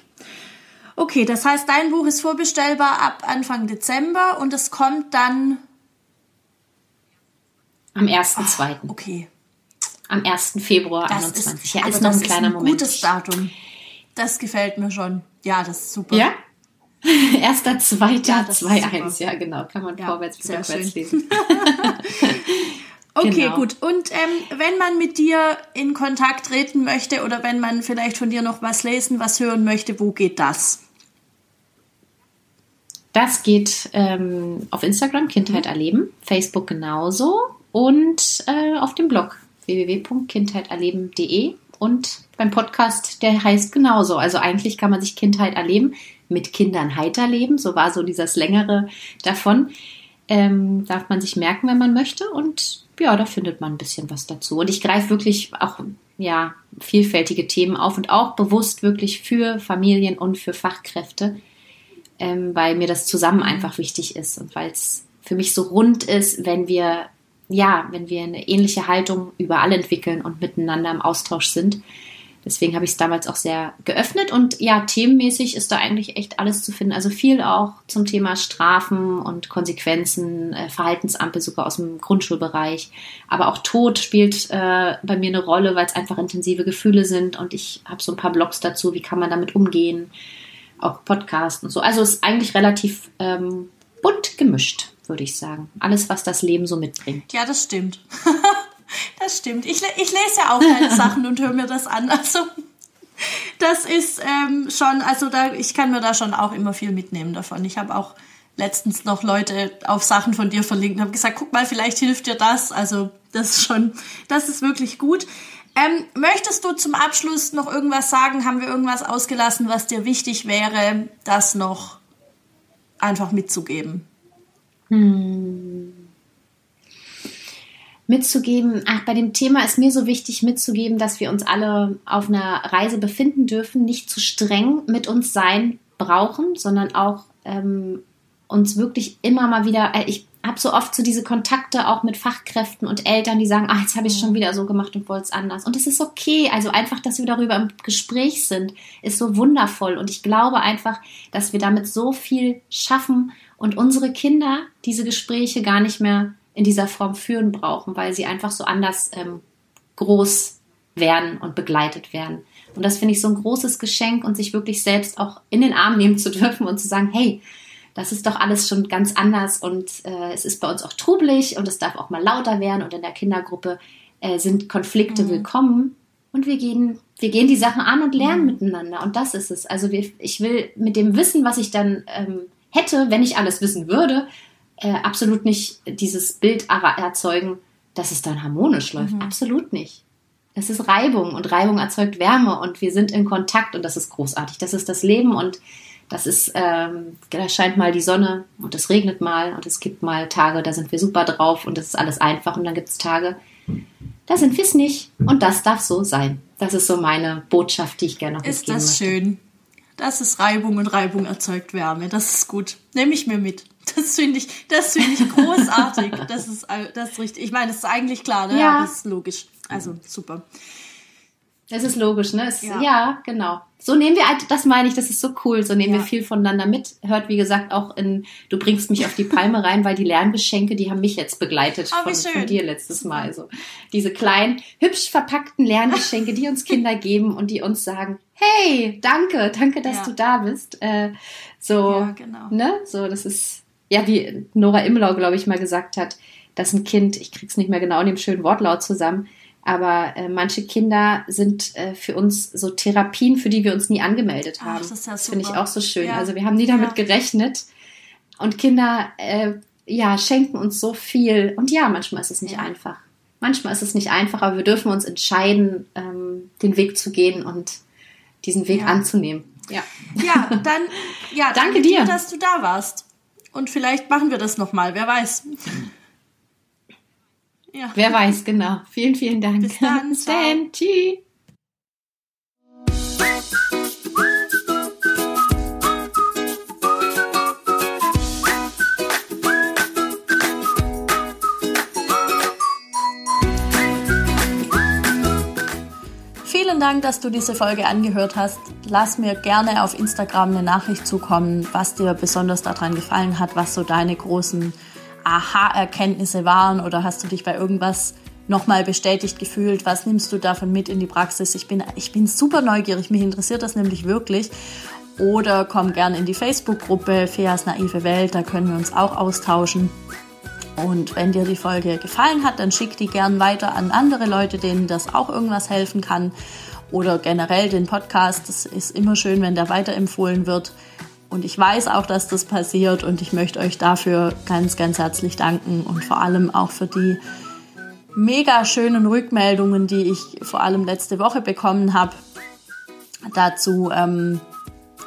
Okay, das heißt, dein Buch ist vorbestellbar ab Anfang Dezember und es kommt dann. Am 1.2. Okay. Am 1. Februar Das 21. ist, ja, aber ist noch ein kleiner ein Moment. gutes Datum. Das gefällt mir schon. Ja, das ist super. Ja? *laughs* 1.2. Ja, das ist 2.1. super. Ja, genau. Kann man Ja, vorwärts rückwärts lesen. *laughs* *laughs* Okay, Genau. gut. Und ähm, wenn man mit dir in Kontakt treten möchte oder wenn man vielleicht von dir noch was lesen, was hören möchte, wo geht das? Das geht ähm, auf Instagram, Kindheit erleben, Facebook genauso und äh, auf dem Blog www.kindheiterleben.de und beim Podcast, der heißt genauso. Also eigentlich kann man sich Kindheit erleben, mit Kindern heiter leben, so war so dieses längere davon. Ähm, darf man sich merken, wenn man möchte und ja, da findet man ein bisschen was dazu. Und ich greife wirklich auch ja, vielfältige Themen auf und auch bewusst wirklich für Familien und für Fachkräfte ähm, weil mir das zusammen einfach wichtig ist und weil es für mich so rund ist, wenn wir ja, wenn wir eine ähnliche Haltung überall entwickeln und miteinander im Austausch sind. Deswegen habe ich es damals auch sehr geöffnet und ja, themenmäßig ist da eigentlich echt alles zu finden. Also viel auch zum Thema Strafen und Konsequenzen, äh, Verhaltensampel sogar aus dem Grundschulbereich. Aber auch Tod spielt äh, bei mir eine Rolle, weil es einfach intensive Gefühle sind und ich habe so ein paar Blogs dazu, wie kann man damit umgehen auch Podcast und so. Also es ist eigentlich relativ ähm, bunt gemischt, würde ich sagen. Alles, was das Leben so mitbringt. Ja, das stimmt. *laughs* das stimmt. Ich, ich lese ja auch deine *laughs* Sachen und höre mir das an. Also das ist ähm, schon, also da, ich kann mir da schon auch immer viel mitnehmen davon. Ich habe auch letztens noch Leute auf Sachen von dir verlinkt und habe gesagt, guck mal, vielleicht hilft dir das. Also das ist schon, das ist wirklich gut. Ähm, möchtest du zum Abschluss noch irgendwas sagen? Haben wir irgendwas ausgelassen, was dir wichtig wäre, das noch einfach mitzugeben? Mitzugeben, ach, bei dem Thema ist mir so wichtig mitzugeben, dass wir uns alle auf einer Reise befinden dürfen, nicht zu streng mit uns sein brauchen, sondern auch ähm, uns wirklich immer mal wieder, äh, ich habe so oft so diese Kontakte auch mit Fachkräften und Eltern, die sagen, ah, jetzt habe ich schon wieder so gemacht und wollte es anders. Und es ist okay. Also einfach, dass wir darüber im Gespräch sind, ist so wundervoll. Und ich glaube einfach, dass wir damit so viel schaffen und unsere Kinder diese Gespräche gar nicht mehr in dieser Form führen brauchen, weil sie einfach so anders ähm, groß werden und begleitet werden. Und das finde ich so ein großes Geschenk und sich wirklich selbst auch in den Arm nehmen zu *laughs* dürfen und zu sagen, hey, das ist doch alles schon ganz anders und äh, es ist bei uns auch trubelig und es darf auch mal lauter werden und in der Kindergruppe äh, sind Konflikte willkommen und wir gehen, wir gehen die Sachen an und lernen miteinander und das ist es. Also wir, ich will mit dem Wissen, was ich dann ähm, hätte, wenn ich alles wissen würde, äh, absolut nicht dieses Bild er- erzeugen, dass es dann harmonisch läuft. Absolut nicht. Es ist Reibung und Reibung erzeugt Wärme und wir sind in Kontakt und das ist großartig. Das ist das Leben und das ist, ähm, da scheint mal die Sonne und es regnet mal und es gibt mal Tage, da sind wir super drauf und das ist alles einfach und dann gibt es Tage, da sind wir es nicht und das darf so sein. Das ist so meine Botschaft, die ich gerne noch Ist das möchte. schön. Das ist Reibung und Reibung erzeugt Wärme. Das ist gut. Nehme ich mir mit. Das finde ich, das finde ich großartig. *laughs* Das ist, das ist richtig. Ich meine, das ist eigentlich klar, ne? Ja. Aber das ist logisch. Also super. Es ist logisch, ne? Es, ja. ja. genau. So nehmen wir, das meine ich, das ist so cool. So nehmen ja. wir viel voneinander mit. Hört, wie gesagt, auch in, du bringst mich auf die Palme rein, weil die Lerngeschenke, die haben mich jetzt begleitet oh, von, von, dir letztes Mal. So diese kleinen, hübsch verpackten Lerngeschenke, die uns *laughs* Kinder geben und die uns sagen, hey, danke, danke, dass ja. du da bist. Äh, so, ja, genau. ne? So, das ist, ja, wie Nora Imlau, glaube ich, mal gesagt hat, dass ein Kind, ich krieg's nicht mehr genau in dem schönen Wortlaut zusammen, aber äh, manche Kinder sind äh, für uns so Therapien, für die wir uns nie angemeldet haben. Ach, das ist ja das finde ich auch so schön. Ja. Also wir haben nie damit ja. gerechnet. Und Kinder, äh, ja, schenken uns so viel. Und ja, manchmal ist es nicht ja. einfach. Manchmal ist es nicht einfach, aber wir dürfen uns entscheiden, ähm, den Weg zu gehen und diesen Weg anzunehmen. Ja. Ja, dann, ja, *laughs* danke, danke dir, dass du da warst. Und vielleicht machen wir das nochmal, wer weiß. Ja. Wer weiß, genau. Vielen, vielen Dank. Bis dann. *laughs* Bis dann. Tschüss. Vielen Dank, dass du diese Folge angehört hast. Lass mir gerne auf Instagram eine Nachricht zukommen, was dir besonders daran gefallen hat, was so deine großen Aha-Erkenntnisse waren oder hast du dich bei irgendwas nochmal bestätigt gefühlt? Was nimmst du davon mit in die Praxis? Ich bin, ich bin super neugierig, mich interessiert das nämlich wirklich. Oder komm gern in die Facebook-Gruppe Feas naive Welt, da können wir uns auch austauschen. Und wenn dir die Folge gefallen hat, dann schick die gern weiter an andere Leute, denen das auch irgendwas helfen kann. Oder generell den Podcast. Das ist immer schön, wenn der weiterempfohlen wird. Und ich weiß auch, dass das passiert und ich möchte euch dafür ganz, ganz herzlich danken und vor allem auch für die mega schönen Rückmeldungen, die ich vor allem letzte Woche bekommen habe. Dazu, ähm,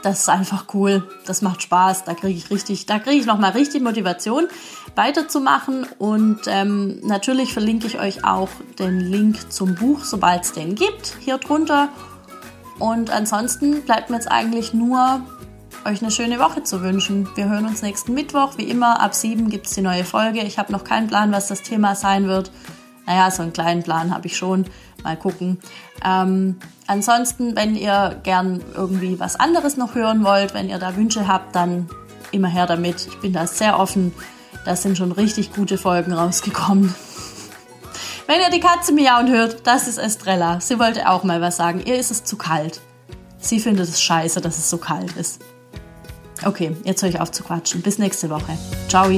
das ist einfach cool, das macht Spaß, da kriege ich richtig, da kriege ich nochmal richtig Motivation weiterzumachen und ähm, natürlich verlinke ich euch auch den Link zum Buch, sobald es den gibt, hier drunter. Und ansonsten bleibt mir jetzt eigentlich nur euch eine schöne Woche zu wünschen. Wir hören uns nächsten Mittwoch. Wie immer, ab 7 gibt es die neue Folge. Ich habe noch keinen Plan, was das Thema sein wird. Naja, so einen kleinen Plan habe ich schon. Mal gucken. Ähm, ansonsten, wenn ihr gern irgendwie was anderes noch hören wollt, wenn ihr da Wünsche habt, dann immer her damit. Ich bin da sehr offen. Da sind schon richtig gute Folgen rausgekommen. Wenn ihr die Katze miauen hört, das ist Estrella. Sie wollte auch mal was sagen. Ihr ist es zu kalt. Sie findet es scheiße, dass es so kalt ist. Okay, jetzt höre ich auf zu quatschen. Bis nächste Woche. Ciao.